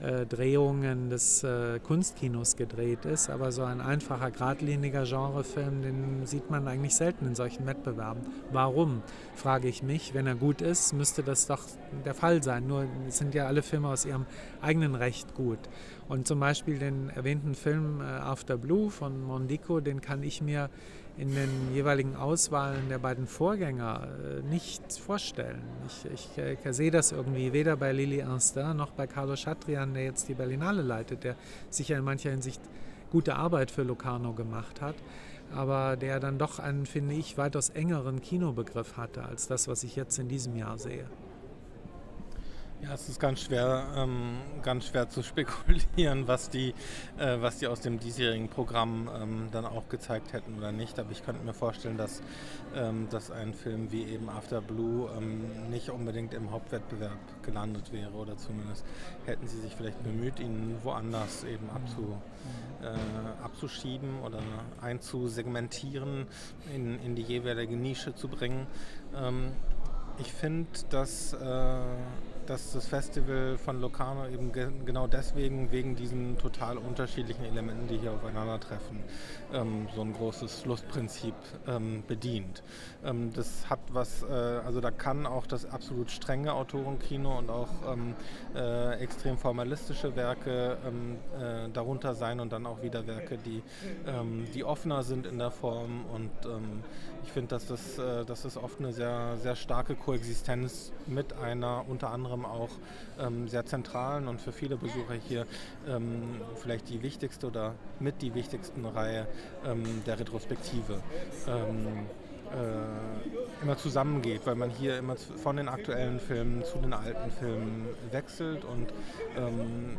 äh, Drehungen des äh, Kunstkinos gedreht ist. Aber so ein einfacher, geradliniger Genrefilm, den sieht man eigentlich selten in solchen Wettbewerben. Warum, frage ich mich. Wenn er gut ist, müsste das doch der Fall sein. Nur sind ja alle Filme aus ihrem eigenen Recht gut. Und zum Beispiel den erwähnten Film äh, After Blue von Mondico, den kann ich mir in den jeweiligen Auswahlen der beiden Vorgänger äh, nicht vorstellen. Ich, ich, ich, äh, sehe das irgendwie weder bei Lili Instin noch bei Carlo Chatrian, der jetzt die Berlinale leitet, der sicher in mancher Hinsicht gute Arbeit für Locarno gemacht hat, aber der dann doch einen, finde ich, weitaus engeren Kinobegriff hatte als das, was ich jetzt in diesem Jahr sehe. Ja, es ist ganz schwer, ähm, ganz schwer zu spekulieren, was die, äh, was die aus dem diesjährigen Programm ähm, dann auch gezeigt hätten oder nicht. Aber ich könnte mir vorstellen, dass, ähm, dass ein Film wie eben After Blue ähm, nicht unbedingt im Hauptwettbewerb gelandet wäre oder zumindest hätten sie sich vielleicht bemüht, ihn woanders eben abzu, äh, abzuschieben oder einzusegmentieren, in, in die jeweilige Nische zu bringen. Ähm, ich finde, dass äh, dass das Festival von Locarno eben ge genau deswegen, wegen diesen total unterschiedlichen Elementen, die hier aufeinandertreffen, ähm, so ein großes Lustprinzip ähm, bedient. Ähm, das hat was, äh, also da kann auch das absolut strenge Autorenkino und auch ähm, äh, extrem formalistische Werke ähm, äh, darunter sein und dann auch wieder Werke, die, ähm, die offener sind in der Form und ich finde, dass das, äh, dass das oft eine sehr, sehr starke Koexistenz mit einer unter anderem auch ähm, sehr zentralen und für viele Besucher hier ähm, vielleicht die wichtigste oder mit die wichtigsten Reihe ähm, der Retrospektive. Ähm, äh, immer zusammengeht, weil man hier immer von den aktuellen Filmen zu den alten Filmen wechselt und ähm,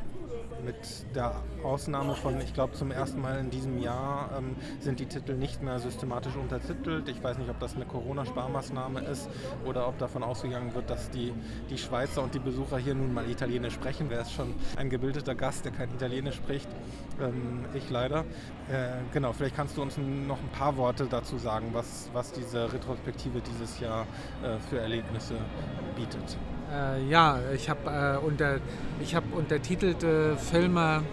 mit der Ausnahme von, ich glaube, zum ersten Mal in diesem Jahr ähm, sind die Titel nicht mehr systematisch untertitelt. Ich weiß nicht, ob das eine Corona-Sparmaßnahme ist oder ob davon ausgegangen wird, dass die, die Schweizer und die Besucher hier nun mal Italienisch sprechen. Wer ist schon ein gebildeter Gast, der kein Italienisch spricht? Ähm, ich leider. Äh, genau, vielleicht kannst du uns noch ein paar Worte dazu sagen, was, was diese Retrospektive dieses Jahr äh, für Erlebnisse bietet. Äh, ja, ich habe äh, unter, hab untertitelte Filme.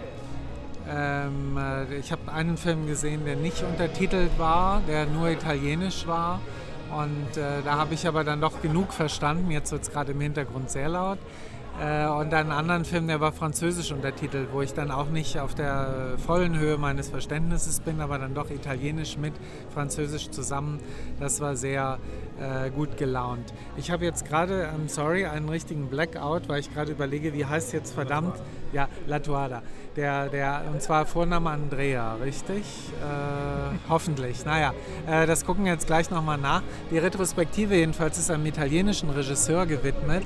Ähm, äh, ich habe einen Film gesehen, der nicht untertitelt war, der nur italienisch war. Und äh, da habe ich aber dann doch genug verstanden. Jetzt wird es gerade im Hintergrund sehr laut. Äh, und einen anderen Film, der war französisch untertitelt, wo ich dann auch nicht auf der vollen Höhe meines Verständnisses bin, aber dann doch italienisch mit französisch zusammen. Das war sehr äh, gut gelaunt. Ich habe jetzt gerade, I'm sorry, einen richtigen Blackout, weil ich gerade überlege, wie heißt jetzt verdammt, ja, La Tuada. Der, der, und zwar Vorname Andrea, richtig? Äh, hoffentlich. Naja, äh, das gucken wir jetzt gleich nochmal nach. Die Retrospektive jedenfalls ist einem italienischen Regisseur gewidmet,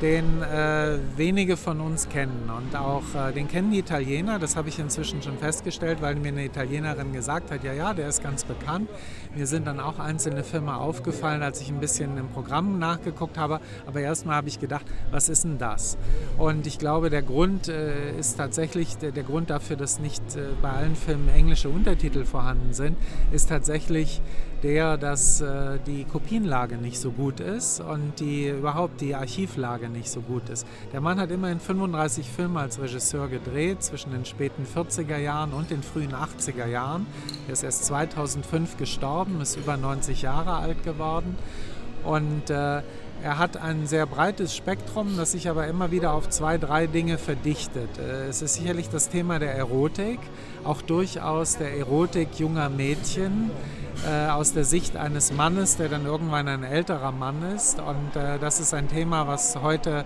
den äh, wenige von uns kennen. Und auch äh, den kennen die Italiener, das habe ich inzwischen schon festgestellt, weil mir eine Italienerin gesagt hat, ja, ja, der ist ganz bekannt. Mir sind dann auch einzelne Filme aufgefallen, als ich ein bisschen im Programm nachgeguckt habe. Aber erstmal habe ich gedacht, was ist denn das? Und ich glaube, der Grund äh, ist tatsächlich, der, der, Grund dafür, dass nicht äh, bei allen Filmen englische Untertitel vorhanden sind, ist tatsächlich der, dass äh, die Kopienlage nicht so gut ist und die überhaupt die Archivlage nicht so gut ist. Der Mann hat immerhin 35 Filme als Regisseur gedreht zwischen den späten 40er Jahren und den frühen 80er Jahren. Er ist erst 2005 gestorben, ist über 90 Jahre alt geworden und äh, er hat ein sehr breites Spektrum, das sich aber immer wieder auf zwei, drei Dinge verdichtet. Äh, es ist sicherlich das Thema der Erotik, auch durchaus der Erotik junger Mädchen äh, aus der Sicht eines Mannes, der dann irgendwann ein älterer Mann ist. Und äh, das ist ein Thema, was heute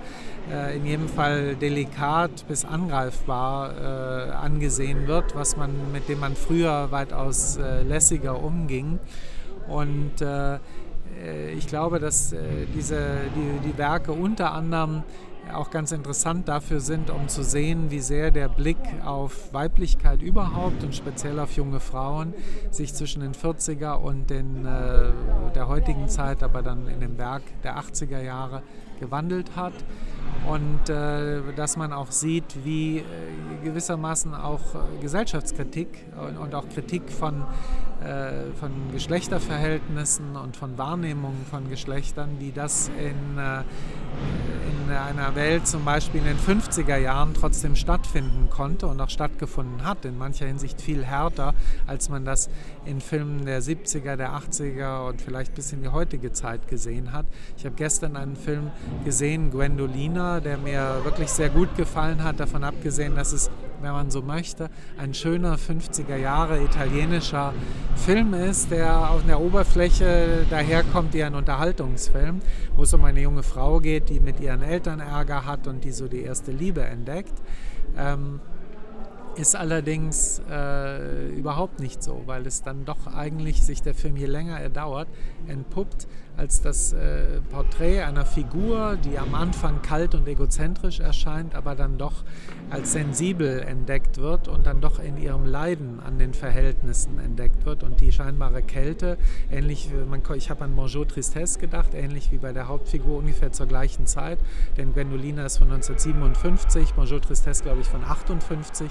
in jedem Fall delikat bis angreifbar angesehen wird, was man, mit dem man früher weitaus lässiger umging. Und ich glaube, dass diese, die, die Werke unter anderem auch ganz interessant dafür sind, um zu sehen, wie sehr der Blick auf Weiblichkeit überhaupt und speziell auf junge Frauen sich zwischen den 40er und den, äh, der heutigen Zeit, aber dann in dem Werk der 80er Jahre gewandelt hat und äh, dass man auch sieht, wie äh, gewissermaßen auch äh, Gesellschaftskritik und, und, auch Kritik von, äh, von Geschlechterverhältnissen und von Wahrnehmungen von Geschlechtern, wie das in, äh, in einer Welt zum Beispiel in den 50er Jahren trotzdem stattfinden konnte und auch stattgefunden hat, in mancher Hinsicht viel härter, als man das in Filmen der 70er, der 80er und vielleicht bis in die heutige Zeit gesehen hat. Ich habe gestern einen Film gesehen, Gwendolina, der mir wirklich sehr gut gefallen hat, davon abgesehen, dass es, wenn man so möchte, ein schöner 50er Jahre italienischer Film ist, der auf der Oberfläche daherkommt wie ein Unterhaltungsfilm, wo es um eine junge Frau geht, die mit ihren Eltern Ärger hat und die so die erste Liebe entdeckt. Ähm, Ist allerdings äh, überhaupt nicht so, weil es dann doch eigentlich sich der Film, je länger er dauert, entpuppt als das äh, Porträt einer Figur, die am Anfang kalt und egozentrisch erscheint, aber dann doch als sensibel entdeckt wird und dann doch in ihrem Leiden an den Verhältnissen entdeckt wird und die scheinbare Kälte, ähnlich, man, ich habe an Bonjour Tristesse gedacht, ähnlich wie bei der Hauptfigur ungefähr zur gleichen Zeit, denn Gwendolina ist von 1957, Bonjour Tristesse glaube ich von 58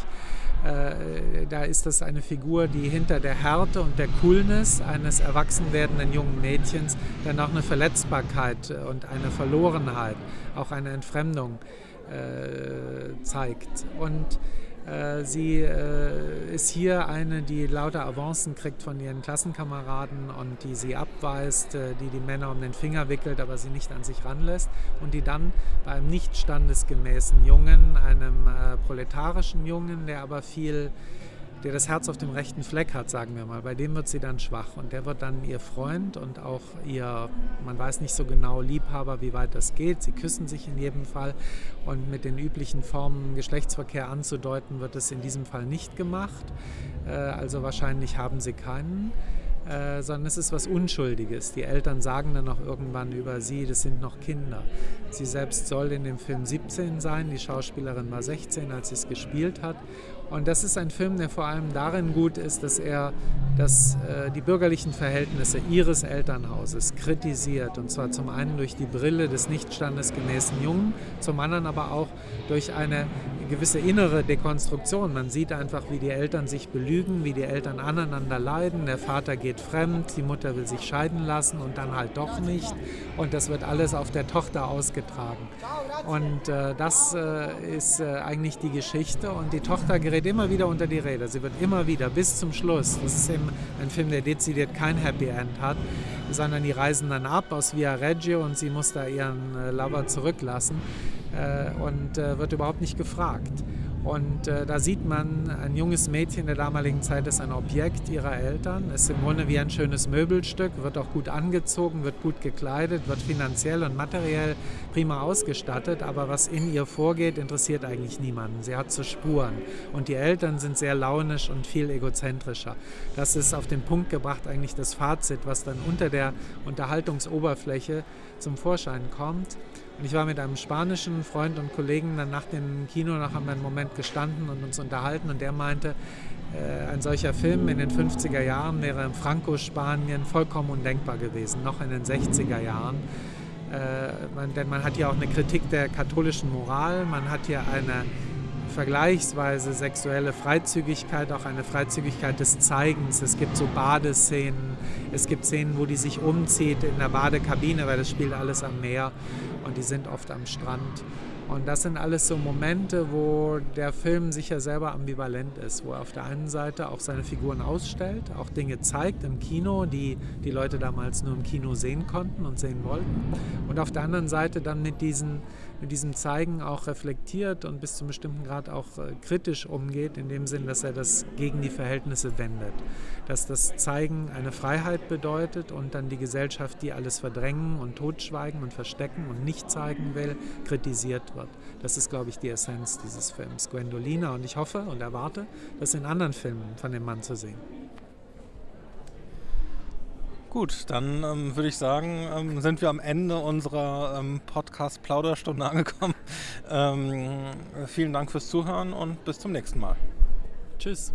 äh, da ist das eine Figur, die hinter der Härte und der Coolness eines erwachsen werdenden jungen Mädchens dann auch eine Verletzbarkeit und eine Verlorenheit, auch eine Entfremdung äh, zeigt. Und sie äh, ist hier eine, die lauter Avancen kriegt von ihren Klassenkameraden und die sie abweist, äh, die die Männer um den Finger wickelt, aber sie nicht an sich ranlässt und die dann bei einem nicht standesgemäßen Jungen, einem proletarischen Jungen, der aber viel der das Herz auf dem rechten Fleck hat, sagen wir mal. Bei dem wird sie dann schwach und der wird dann ihr Freund und auch ihr, man weiß nicht so genau, Liebhaber, wie weit das geht. Sie küssen sich in jedem Fall und mit den üblichen Formen Geschlechtsverkehr anzudeuten, wird es in diesem Fall nicht gemacht. Äh, also wahrscheinlich haben sie keinen. Äh, sondern es ist was Unschuldiges. Die Eltern sagen dann auch irgendwann über sie, das sind noch Kinder. Sie selbst soll in dem Film 17 sein, die Schauspielerin war 16, als sie es gespielt hat. Und das ist ein Film, der vor allem darin gut ist, dass er das, äh, die bürgerlichen Verhältnisse ihres Elternhauses kritisiert. Und zwar zum einen durch die Brille des nicht standesgemäßen Jungen, zum anderen aber auch durch eine gewisse innere Dekonstruktion. Man sieht einfach, wie die Eltern sich belügen, wie die Eltern aneinander leiden. Der Vater geht fremd, die Mutter will sich scheiden lassen und dann halt doch nicht. Und das wird alles auf der Tochter ausgetragen. Und äh, das äh, ist äh, eigentlich die Geschichte. Und die Tochter gerät immer wieder unter die Räder. Sie wird immer wieder bis zum Schluss. Das ist eben ein Film, der dezidiert kein Happy End hat, sondern die reisen dann ab aus Via Reggio und sie muss da ihren äh, Lover zurücklassen äh, und äh, wird überhaupt nicht gefragt. Und äh, da sieht man, ein junges Mädchen der damaligen Zeit ist ein Objekt ihrer Eltern, ist im Grunde wie ein schönes Möbelstück, wird auch gut angezogen, wird gut gekleidet, wird finanziell und materiell prima ausgestattet, aber was in ihr vorgeht, interessiert eigentlich niemanden. Sie hat zu Spuren und die Eltern sind sehr launisch und viel egozentrischer. Das ist auf den Punkt gebracht eigentlich das Fazit, was dann unter der Unterhaltungsoberfläche zum Vorschein kommt. Und ich war mit einem spanischen Freund und Kollegen dann nach dem Kino noch einmal einen Moment gestanden und uns unterhalten und der meinte, äh, ein solcher Film in den 50er Jahren wäre in Franco-Spanien vollkommen undenkbar gewesen, noch in den 60er Jahren. Äh, man, denn man hat hier auch eine Kritik der katholischen Moral, man hat hier eine vergleichsweise sexuelle Freizügigkeit, auch eine Freizügigkeit des Zeigens. Es gibt so Badeszenen, es gibt Szenen, wo die sich umzieht in der Badekabine, weil das spielt alles am Meer und die sind oft am Strand. Und das sind alles so Momente, wo der Film sicher selber ambivalent ist, wo er auf der einen Seite auch seine Figuren ausstellt, auch Dinge zeigt im Kino, die die Leute damals nur im Kino sehen konnten und sehen wollten. Und auf der anderen Seite dann mit, diesen, mit diesem Zeigen auch reflektiert und bis zu einem bestimmten Grad auch äh, kritisch umgeht, in dem Sinn, dass er das gegen die Verhältnisse wendet. Dass das Zeigen eine Freiheit bedeutet und dann die Gesellschaft, die alles verdrängen und totschweigen und verstecken und nicht zeigen will, kritisiert wird. Das ist, glaube ich, die Essenz dieses Films, Gwendolina. Und ich hoffe und erwarte, das in anderen Filmen von dem Mann zu sehen. Gut, dann ähm, würde ich sagen, ähm, sind wir am Ende unserer ähm, Podcast-Plauderstunde angekommen. <laughs> Ähm, vielen Dank fürs Zuhören und bis zum nächsten Mal. Tschüss.